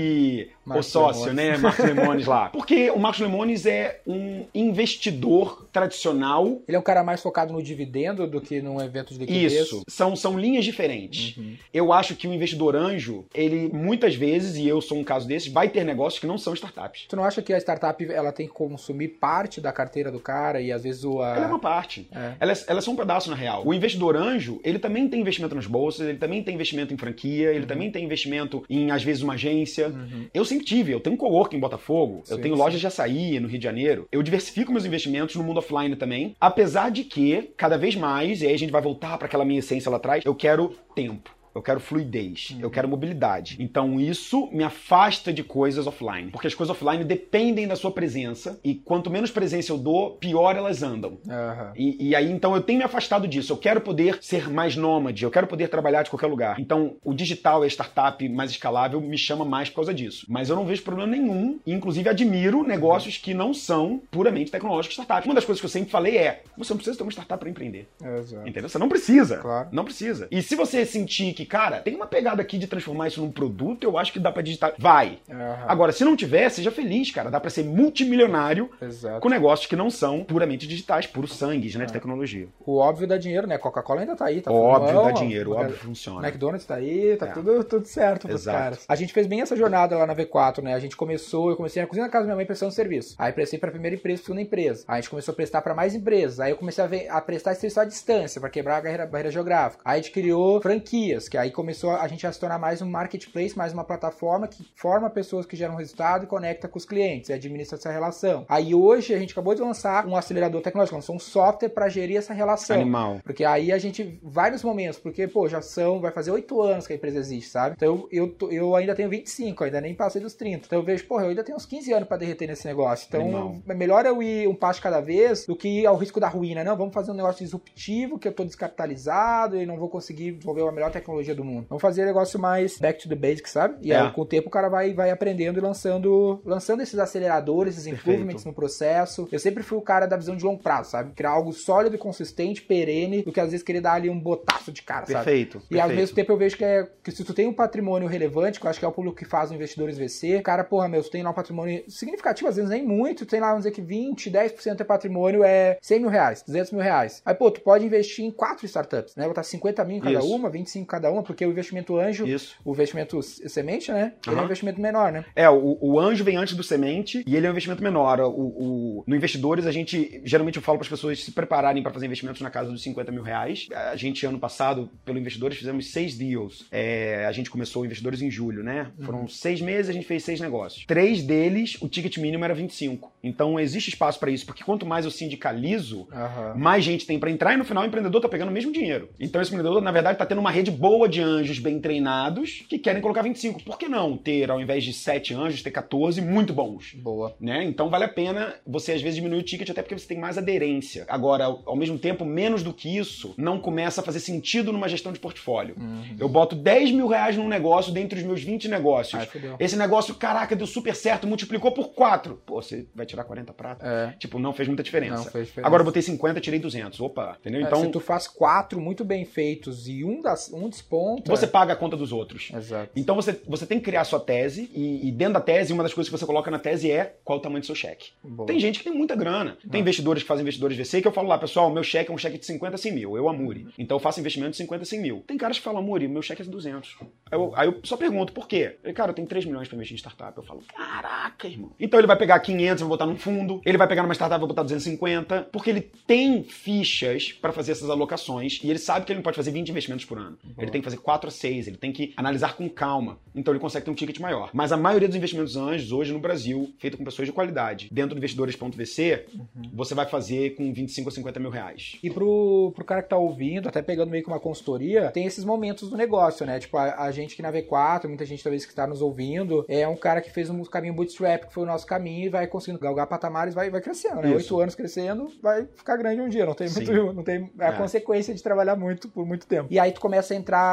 o Marcos sócio, Lemones. né? Marcos Lemones lá. Porque o Marcos Lemones é um investidor tradicional Ele é um cara mais focado no dividendo do que num evento de liquidez. isso. São, são linhas diferentes. Uhum. Eu acho que o investidor anjo, ele muitas vezes, e eu sou um caso desses, vai ter negócios que não são startups. Tu não acha que a startup ela tem que consumir parte da carteira do cara e às vezes o. a- Ela é uma parte. É. Ela, é, ela é só um pedaço, na real. O investidor anjo, ele também tem investimento nas bolsas, ele também tem investimento em franquia, Uhum. ele também tem investimento em, às vezes, uma agência. Eu sempre tive, eu tenho um coworking em Botafogo, eu Sim, tenho sim. lojas de açaí no Rio de Janeiro. Eu diversifico meus investimentos no mundo offline também, apesar de que, cada vez mais, e aí a gente vai voltar para aquela minha essência lá atrás, eu quero tempo. Eu quero fluidez, Uhum. eu quero mobilidade. Então isso me afasta de coisas offline. Porque as coisas offline dependem da sua presença. E quanto menos presença eu dou, pior elas andam. Aham. E, e aí, então, eu tenho me afastado disso. Eu quero poder ser mais nômade, eu quero poder trabalhar de qualquer lugar. Então, o digital e a startup mais escalável me chama mais por causa disso. Mas eu não vejo problema nenhum. E, inclusive, admiro negócios que não são puramente tecnológicos startup. Uma das coisas que eu sempre falei é: você não precisa ter uma startup para empreender. Exato. Entendeu? Você não precisa. Claro. Não precisa. E se você sentir que, cara, tem uma pegada aqui de transformar isso num produto, eu acho que dá pra digitar. Vai. Aham. Agora, se não tiver, seja feliz, cara. Dá pra ser multimilionário Exato. com negócios que não são puramente digitais, puro sangue, É. né, de tecnologia. O óbvio dá dinheiro, né? Coca-Cola ainda tá aí, tá óbvio dá dinheiro, a- óbvio funciona. McDonald's tá aí, tá É. tudo, tudo certo pros Exato. caras. A gente fez bem essa jornada lá na V4, né? A gente começou, eu comecei na cozinha da casa da minha mãe prestando serviço. Aí prestei pra primeira empresa, segunda empresa. Aí a gente começou a prestar pra mais empresas. Aí eu comecei a, ver- a prestar serviço à distância, pra quebrar a barreira, barreira geográfica. Aí a gente criou franquias, que aí começou a gente a se tornar mais um marketplace, mais uma plataforma que forma pessoas que geram resultado e conecta com os clientes e administra essa relação. Aí hoje a gente acabou de lançar um acelerador tecnológico, lançou um software pra gerir essa relação. Animal. Porque aí a gente, vários momentos, porque, pô, já são, vai fazer oito anos que a empresa existe, sabe? Então eu, eu, eu ainda tenho 25, ainda nem passei dos 30. Então eu vejo, porra, eu ainda tenho uns 15 anos pra derreter nesse negócio. Então Animal. é melhor eu ir um passo cada vez do que ir ao risco da ruína. Não, vamos fazer um negócio disruptivo, que eu tô descapitalizado e não vou conseguir desenvolver a melhor tecnologia do mundo. Vamos fazer um negócio mais back to the basics, sabe? E É. aí com o tempo o cara vai, vai aprendendo e lançando, lançando esses aceleradores, esses Perfeito. improvements no processo. Eu sempre fui o cara da visão de longo prazo, sabe? Criar algo sólido, consistente, perene, do que às vezes querer dar ali um botaço de cara, sabe? Perfeito. E ao mesmo tempo eu vejo que, é, que se tu tem um patrimônio relevante, que eu acho que é o público que faz o investidores VC, cara, porra, meu, tu tem lá um patrimônio significativo, às vezes nem muito, tu tem lá, vamos dizer que 20, 10% do patrimônio é 100 mil reais, 200 mil reais. Aí, pô, tu pode investir em quatro startups, né? Botar 50 mil em cada Isso. uma, 25 cada uma, porque o investimento anjo, Isso. o investimento semente, né? Ele é um investimento menor, né? É, o, o anjo vem antes do semente e ele é um investimento menor. O, o- no investidores, a gente, geralmente eu falo para as pessoas se prepararem para fazer investimentos na casa dos 50 mil reais. A gente, ano passado, pelo investidores, fizemos seis deals. É, a gente começou investidores em julho, né? Foram seis meses, a gente fez seis negócios. Três deles, o ticket mínimo era 25. Então existe espaço para isso, porque quanto mais eu sindicalizo, Aham. mais gente tem para entrar e no final o empreendedor tá pegando o mesmo dinheiro. Então esse empreendedor, na verdade, tá tendo uma rede boa de anjos bem treinados que querem colocar 25. Por que não ter, ao invés de 7 anjos, ter 14 muito bons? Boa. Né? Então vale a pena você às vezes diminuir o ticket até porque você tem mais aderência. Agora, ao mesmo tempo, menos do que isso, não começa a fazer sentido numa gestão de portfólio. Uhum. Eu boto 10 mil reais num negócio dentre os meus 20 negócios. Ai. Esse negócio, caraca, deu super certo, multiplicou por 4. Pô, você vai tirar 40 pratos? É. Tipo, não fez muita diferença. Não fez diferença. Agora eu botei 50, tirei 200. Opa, entendeu? É, Então, se tu faz quatro muito bem feitos e um, das, um, des- Você paga a conta dos outros. Exato. Então você, você tem que criar a sua tese, e, e dentro da tese, uma das coisas que você coloca na tese é qual o tamanho do seu cheque. Boa. Tem gente que tem muita grana. Tem investidores que fazem investidores VC que eu falo lá, pessoal, meu cheque é um cheque de 50 a 100 mil, eu Amuri. Então eu faço investimento de 50 a 100 mil. Tem caras que falam, Amuri, meu cheque é de 200. Aí eu, aí eu só pergunto, por quê? Ele, cara, eu tenho 3 milhões pra investir em startup. Eu falo, caraca, irmão. Então ele vai pegar 500 e vai botar num fundo, ele vai pegar numa startup e vai botar 250, porque ele tem fichas pra fazer essas alocações e ele sabe que ele não pode fazer 20 investimentos por ano. Ele tem que fazer 4 a 6, ele tem que analisar com calma. Então ele consegue ter um ticket maior. Mas a maioria dos investimentos anjos hoje no Brasil, feito com pessoas de qualidade, dentro do investidores.vc, você vai fazer com 25 a 50 mil reais. E pro, pro cara que tá ouvindo, até pegando meio que uma consultoria, tem esses momentos do negócio, né? Tipo, a, a gente que na V4, muita gente talvez que está nos ouvindo, é um cara que fez um caminho bootstrap, que foi o nosso caminho, e vai conseguindo galgar patamares, vai, vai crescendo, né? Oito anos crescendo, vai ficar grande um dia. Não tem Sim. muito. Não tem a É. consequência de trabalhar muito por muito tempo. E aí tu começa a entrar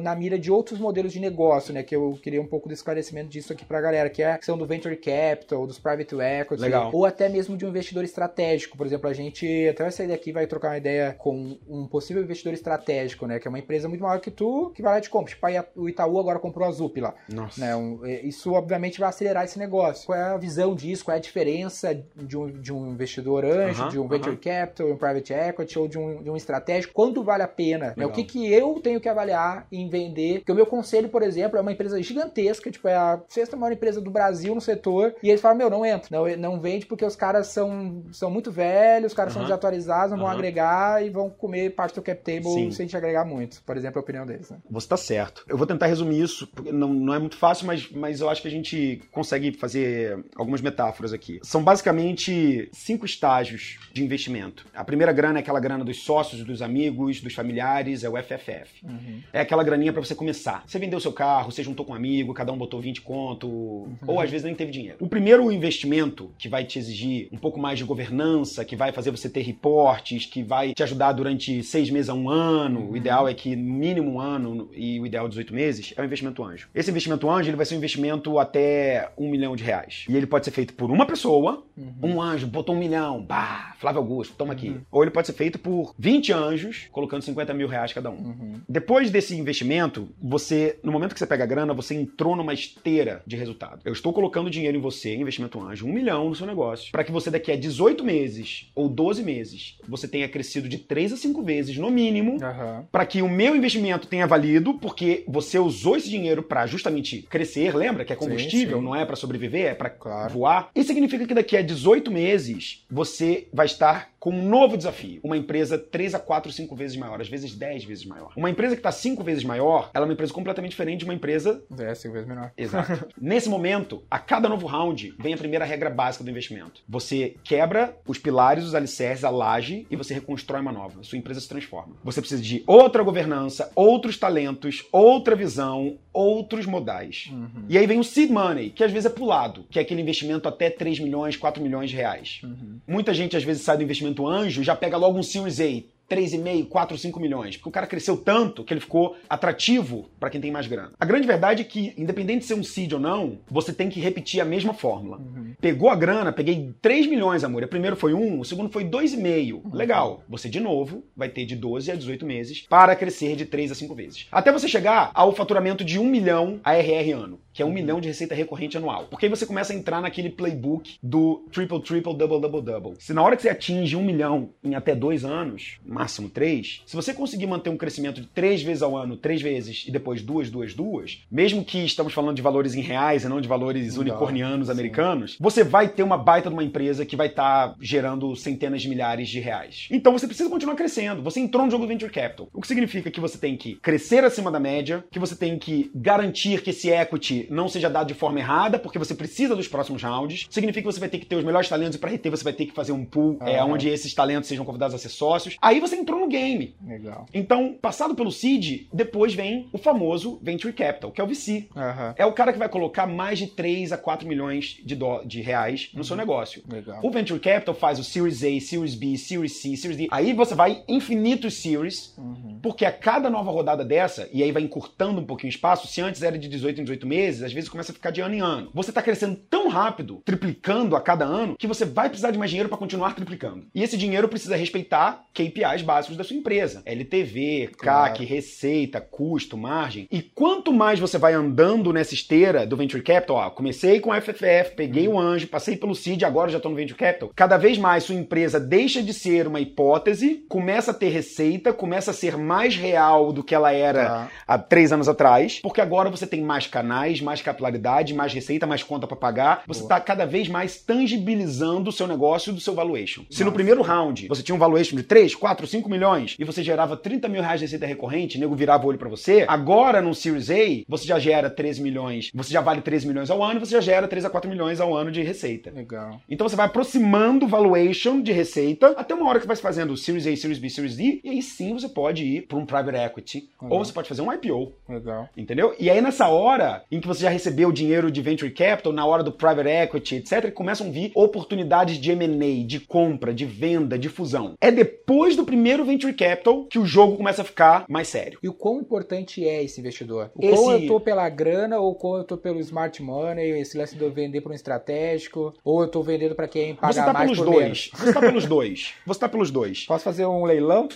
na mira de outros modelos de negócio, né? Que eu queria um pouco de esclarecimento disso aqui pra galera, que é a questão do venture capital, dos private equity, Legal. ou até mesmo de um investidor estratégico. Por exemplo, a gente até vai sair daqui vai trocar uma ideia com um possível investidor estratégico, né? Que é uma empresa muito maior que tu, que vai lá e te compra. Tipo, o Itaú agora comprou a Zup lá. Nossa. Né? Um, é, isso, obviamente, vai acelerar esse negócio. Qual é a visão disso? Qual é a diferença de um, de um investidor anjo, Aham, de um venture aham. capital, um private equity ou de um, de um estratégico? Quanto vale a pena? Né? O que, que eu tenho que avaliar em vender? Porque o meu conselho, por exemplo, é uma empresa gigantesca, tipo, é a sexta maior empresa do Brasil no setor, e eles falam, meu, não entra. Não, não vende porque os caras são, são muito velhos, os caras são desatualizados, não vão agregar e vão comer parte do cap table Sim. sem te agregar muito. Por exemplo, a opinião deles, né? Você tá certo. Eu vou tentar resumir isso, porque não, não é muito fácil, mas, mas eu acho que a gente consegue fazer algumas metáforas aqui. São basicamente cinco estágios de investimento. A primeira grana é aquela grana dos sócios, dos amigos, dos familiares, é o FFF. É aquela graninha pra você começar. Você vendeu seu carro, você juntou com um amigo, cada um botou 20 conto, ou às vezes nem teve dinheiro. O primeiro investimento que vai te exigir um pouco mais de governança, que vai fazer você ter reportes, que vai te ajudar durante seis meses a um ano, o ideal é que no mínimo um ano e o ideal 18 meses, é o investimento anjo. Esse investimento anjo ele vai ser um investimento até um milhão de reais. E ele pode ser feito por uma pessoa, um anjo botou um milhão, bah, Flávio Augusto, toma aqui. Ou ele pode ser feito por 20 anjos, colocando 50 mil reais cada um. Depois desse investimento, você, no momento que você pega a grana, você entrou numa esteira de resultado. Eu estou colocando dinheiro em você, investimento anjo, um milhão no seu negócio, para que você daqui a 18 meses ou 12 meses, você tenha crescido de 3 a 5 vezes, no mínimo, Aham. para que o meu investimento tenha valido, porque você usou esse dinheiro para justamente crescer, lembra que é combustível, sim. não é para sobreviver, é para Claro. voar. Isso significa que daqui a 18 meses você vai estar com um novo desafio. Uma empresa 3 a 4, 5 vezes maior, às vezes 10 vezes maior. Uma empresa que está 5 vezes maior, ela é uma empresa completamente diferente de uma empresa É, cinco vezes menor. Exato. Nesse momento, a cada novo round, vem a primeira regra básica do investimento. Você quebra os pilares, os alicerces, a laje e você reconstrói uma nova. Sua empresa se transforma. Você precisa de outra governança, outros talentos, outra visão, outros modais. E aí vem o seed money, que às vezes é pulado, que é aquele investimento até 3 milhões, 4 milhões de reais. Muita gente às vezes sai do investimento anjo e já pega logo um Series A. 3,5, 4, 5 milhões. Porque o cara cresceu tanto que ele ficou atrativo para quem tem mais grana. A grande verdade é que, independente de ser um seed ou não, você tem que repetir a mesma fórmula. Pegou a grana, peguei 3 milhões, amor. O primeiro foi 1, o segundo foi 2,5. Legal. Você, de novo, vai ter de 12 a 18 meses para crescer de 3 a 5 vezes. Até você chegar ao faturamento de 1 milhão ARR ano, que é 1 milhão de receita recorrente anual. Porque aí você começa a entrar naquele playbook do triple, triple, double, double, double. Se na hora que você atinge 1 milhão em até 2 anos, máximo 3, se você conseguir manter um crescimento de 3 vezes ao ano, 3 vezes e depois 2, 2, 2, mesmo que estamos falando de valores em reais e não de valores unicornianos Sim. americanos, você vai ter uma baita de uma empresa que vai estar gerando centenas de milhares de reais. Então você precisa continuar crescendo. Você entrou no jogo do Venture Capital. O que significa que você tem que crescer acima da média, que você tem que garantir que esse equity não seja dado de forma errada, porque você precisa dos próximos rounds. Significa que você vai ter que ter os melhores talentos e para reter você vai ter que fazer um pool é, onde esses talentos sejam convidados a ser sócios. Aí você entrou no game. Legal. Então, passado pelo seed, depois vem o famoso Venture Capital, que é o VC. Aham. É o cara que vai colocar mais de 3 a 4 milhões de, dó- de reais no seu negócio. Legal. O Venture Capital faz o Series A, Series B, Series C, Series D. Aí você vai infinitos Series, porque a cada nova rodada dessa, e aí vai encurtando um pouquinho o espaço, se antes era de 18 em 18 meses, meses, às vezes começa a ficar de ano em ano. Você está crescendo tão rápido, triplicando a cada ano, que você vai precisar de mais dinheiro para continuar triplicando. E esse dinheiro precisa respeitar KPIs básicos da sua empresa: LTV, Claro. CAC, receita, custo, margem. E quanto mais você vai andando nessa esteira do venture capital, ó, comecei com FFF, peguei o anjo, passei pelo seed, agora já estou no venture capital. Cada vez mais sua empresa deixa de ser uma hipótese, começa a ter receita, começa a ser mais real do que ela era Tá. há três anos atrás, porque agora você tem mais canais, mais capilaridade, mais receita, mais conta para pagar. Você está cada vez mais tangibilizando o seu negócio do seu valuation. Se no Nossa. primeiro round você tinha um valuation de 3, 4, 5 milhões e você gerava 30 mil reais de receita recorrente, o nego virava o olho para você, agora no Series A você já gera 13 milhões, você já vale 13 milhões ao ano e você já gera 3 a 4 milhões ao ano de receita. Legal. Então você vai aproximando o valuation de receita até uma hora que você vai fazendo Series A, Series B, Series D, e aí sim você pode ir para um private equity. Legal. Ou você pode fazer um IPO. Legal. Entendeu? E aí, nessa hora em que você já recebeu dinheiro de venture capital, na hora do private equity, etc., começam a vir oportunidades de M&A, de compra, de venda, de fusão. É depois do primeiro venture capital que o jogo começa a ficar mais sério. E o quão importante é esse investidor? O Esse- quão eu tô pela grana ou quão eu tô pelo smart money, esse lance de eu vender para um estratégico, ou eu tô vendendo para quem paga Você tá mais pelos dois. menos. Você tá pelos dois. Você tá pelos dois. Posso fazer um leilão?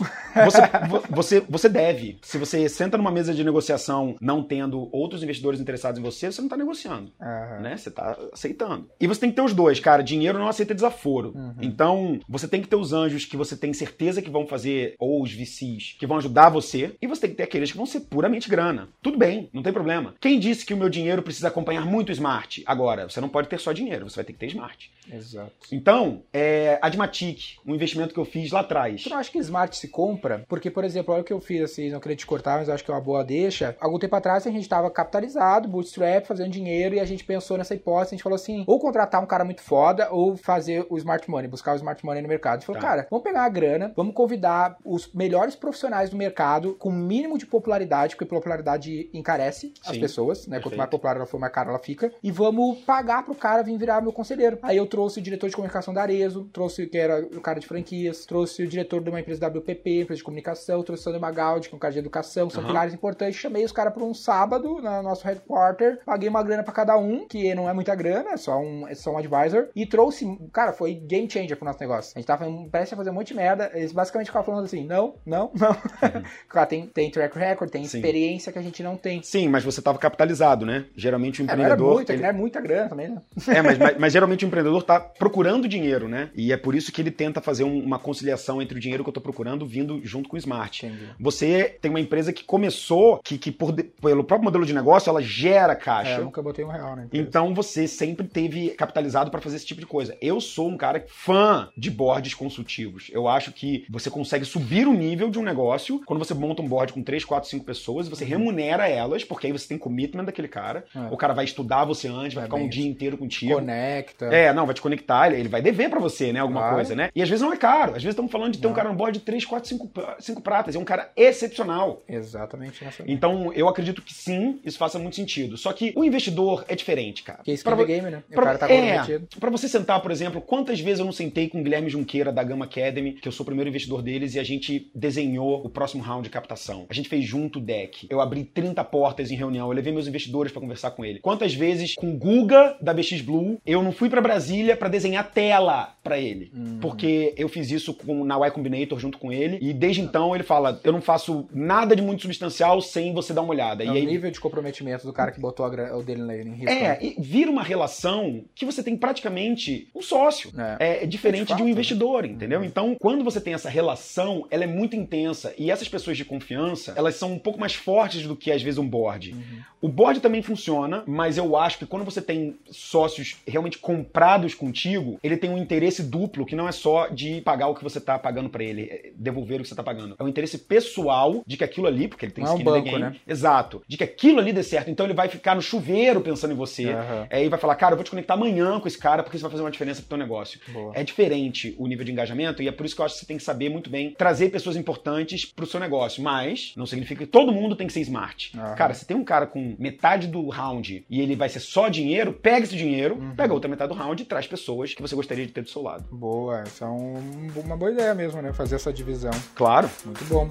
Você, vo- você, você deve. Se você senta numa mesa de negociação não tendo outros investidores interessados em você, você não tá negociando. Aham. né? Você tá aceitando. E você tem que ter os dois, cara. Dinheiro não aceita desaforo. Uhum. Então, você tem que ter os anjos que você tem certeza que vão fazer, ou os VCs, que vão ajudar você. E você tem que ter aqueles que vão ser puramente grana. Tudo bem, não tem problema. Quem disse que o meu dinheiro precisa acompanhar muito o smart? Agora, você não pode ter só dinheiro, você vai ter que ter smart. Exato. Então, é, Admatic, um investimento que eu fiz lá atrás. Tu não acha que Smart se compra? Porque, por exemplo, olha o que eu fiz, assim, não queria te cortar, mas eu acho que é uma boa deixa. Algum tempo atrás a gente estava capitalizado, bootstrap, fazendo dinheiro, e a gente pensou nessa hipótese, a gente falou assim, ou contratar um cara muito foda, ou fazer o Smart Money, buscar o Smart Money no mercado. A gente falou, Tá. cara, vamos pegar a grana, vamos convidar os melhores profissionais do mercado, com o mínimo de popularidade, porque popularidade encarece as Sim, pessoas, né? Quanto perfeito. mais popular ela for, mais cara ela fica. E vamos pagar pro cara vir virar meu conselheiro. Aí eu trouxe o diretor de comunicação da Arezo, trouxe que era o cara de franquias, trouxe o diretor de uma empresa WPP, empresa de comunicação, trouxe o Sandro Magaldi, que é um cara de educação, são Aham. pilares importantes. Chamei os caras para um sábado na nosso headquarter, paguei uma grana pra cada um, que não é muita grana, é só um, é só um advisor, e trouxe, cara, foi game changer pro nosso negócio. A gente tava prestes a fazer um monte de merda, eles basicamente ficavam falando assim: não, não, não. cara, tem, tem track record, tem Sim. experiência que a gente não tem. Sim, mas você estava capitalizado, né? Geralmente o É, era empreendedor. muito, é que ele- não é muita grana também, né? É, mas, mas- mas geralmente o empreendedor tá procurando dinheiro, né? E é por isso que ele tenta fazer um- uma conciliação entre o dinheiro que eu tô procurando vindo junto com o smart. Entendi. Você tem uma empresa que começou, que, que por pelo próprio modelo de negócio, ela gera É, caixa. eu nunca botei um real, né? Então você sempre teve capitalizado para fazer esse tipo de coisa. Eu sou um cara fã de boards consultivos. Eu acho que você consegue subir o nível de um negócio quando você monta um board com 3, 4, 5 pessoas, você remunera elas, porque aí você tem commitment daquele cara. É. O cara vai estudar você antes, vai É ficar um bem dia inteiro contigo. Conecta. É, não, vai te conectar, ele- vai dever pra você, né, alguma Claro. coisa, né? E às vezes não é caro, às vezes estamos falando de ter um Não. cara no board de 3, 4, 5, 5 pratas, é um cara excepcional. Exatamente Então, eu acredito que sim, isso faça muito sentido. Só que o investidor é diferente, cara. Que é Pra vo- game, né? E o pra- cara tá é, comprometido. pra você sentar, por exemplo, quantas vezes eu não sentei com o Guilherme Junqueira da Gama Academy, que eu sou o primeiro investidor deles, e a gente desenhou o próximo round de captação. A gente fez junto o deck. Eu abri 30 portas em reunião, eu levei meus investidores pra conversar com ele. Quantas vezes com o Guga da BX Blue, eu não fui pra Brasília pra desenhar tela pra ele. Uhum. Porque eu fiz isso com, na Y Combinator junto com ele, e desde então ele fala: eu não faço nada de muito substancial sem você dar uma olhada. É e o aí nível de comprometimento do cara que botou o dele em risco. é, né? e vira uma relação que você tem praticamente um sócio. É. É, diferente De de, um fato, investidor, entendeu? Uhum. Então, quando você tem essa relação, ela é muito intensa. E essas pessoas de confiança, elas são um pouco mais fortes do que, às vezes, um board. Uhum. O board também funciona, mas eu acho que quando você tem sócios realmente comprados contigo, ele tem um interesse duplo, que não é só de pagar o que você tá pagando pra ele, é devolver o que você tá pagando. É um interesse pessoal de que aquilo ali, porque ele tem Não é um skin in the banco, né? Exato. De que aquilo ali dê certo. Então ele vai ficar no chuveiro pensando em você. Aham. Aí vai falar, cara, eu vou te conectar amanhã com esse cara porque isso vai fazer uma diferença pro teu negócio. Boa. É diferente o nível de engajamento e é por isso que eu acho que você tem que saber muito bem trazer pessoas importantes pro seu negócio. Mas não significa que todo mundo tem que ser smart. Aham. Cara, se tem um cara com metade do round e ele vai ser só dinheiro, pega esse dinheiro, Uhum. pega outra metade do round e traz pessoas que você gostaria de ter do seu lado. Boa, essa é um- uma boa ideia mesmo, né? Fazer essa divisão. Claro. Muito bom.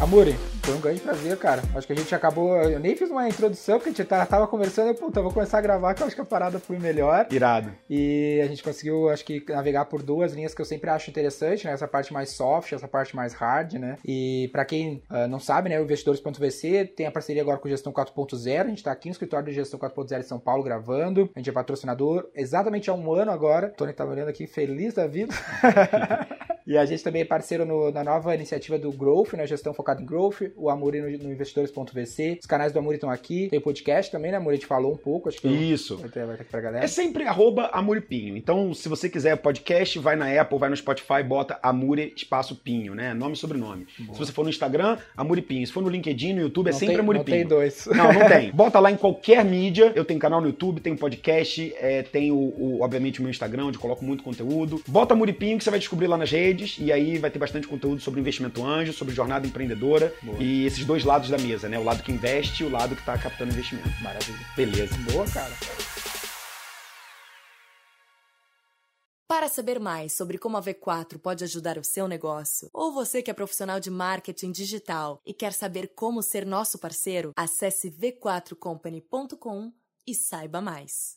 Amuri, Foi um grande prazer, cara. Acho que a gente acabou. Eu nem fiz uma introdução, porque a gente tava conversando. Eu, puta, vou começar a gravar, que eu acho que a parada foi melhor. Irado. E a gente conseguiu, acho que, navegar por duas linhas que eu sempre acho interessante, né? Essa parte mais soft, essa parte mais hard, né? E para quem uh, não sabe, né? O investidores.vc tem a parceria agora com Gestão 4.0. A gente tá aqui no escritório de Gestão 4.0 em São Paulo gravando. A gente é patrocinador exatamente há um ano agora. O Tony tá olhando aqui feliz da vida. E a gente também é parceiro no, na nova iniciativa do Growth, né? Gestão focada em Growth, o Amuri no, no investidores.vc. Os canais do Amuri estão aqui. Tem o podcast também, né, Amuri? A gente falou um pouco, acho que Isso. Vai ter aqui pra galera. É sempre arroba Amuripinho. Então, se você quiser podcast, vai na Apple, vai no Spotify, bota Amuri Espaço Pinho, né? Nome e sobrenome. Se você for no Instagram, Amuripinho. Se for no LinkedIn, no YouTube, é Não sempre tem- Amuripinho. Não tem dois. Não, não tem. Bota lá em qualquer mídia. Eu tenho canal no YouTube, tenho podcast, é, tenho, o, obviamente, o meu Instagram, onde eu coloco muito conteúdo. Bota Muripinho que você vai descobrir lá nas redes. E aí vai ter bastante conteúdo sobre investimento anjo, sobre jornada empreendedora. Boa. E esses dois lados da mesa, né? O lado que investe e o lado que tá captando investimento. Maravilha. Beleza. Boa, cara. Para saber mais sobre como a V4 pode ajudar o seu negócio, ou você que é profissional de marketing digital e quer saber como ser nosso parceiro, acesse v4company.com e saiba mais.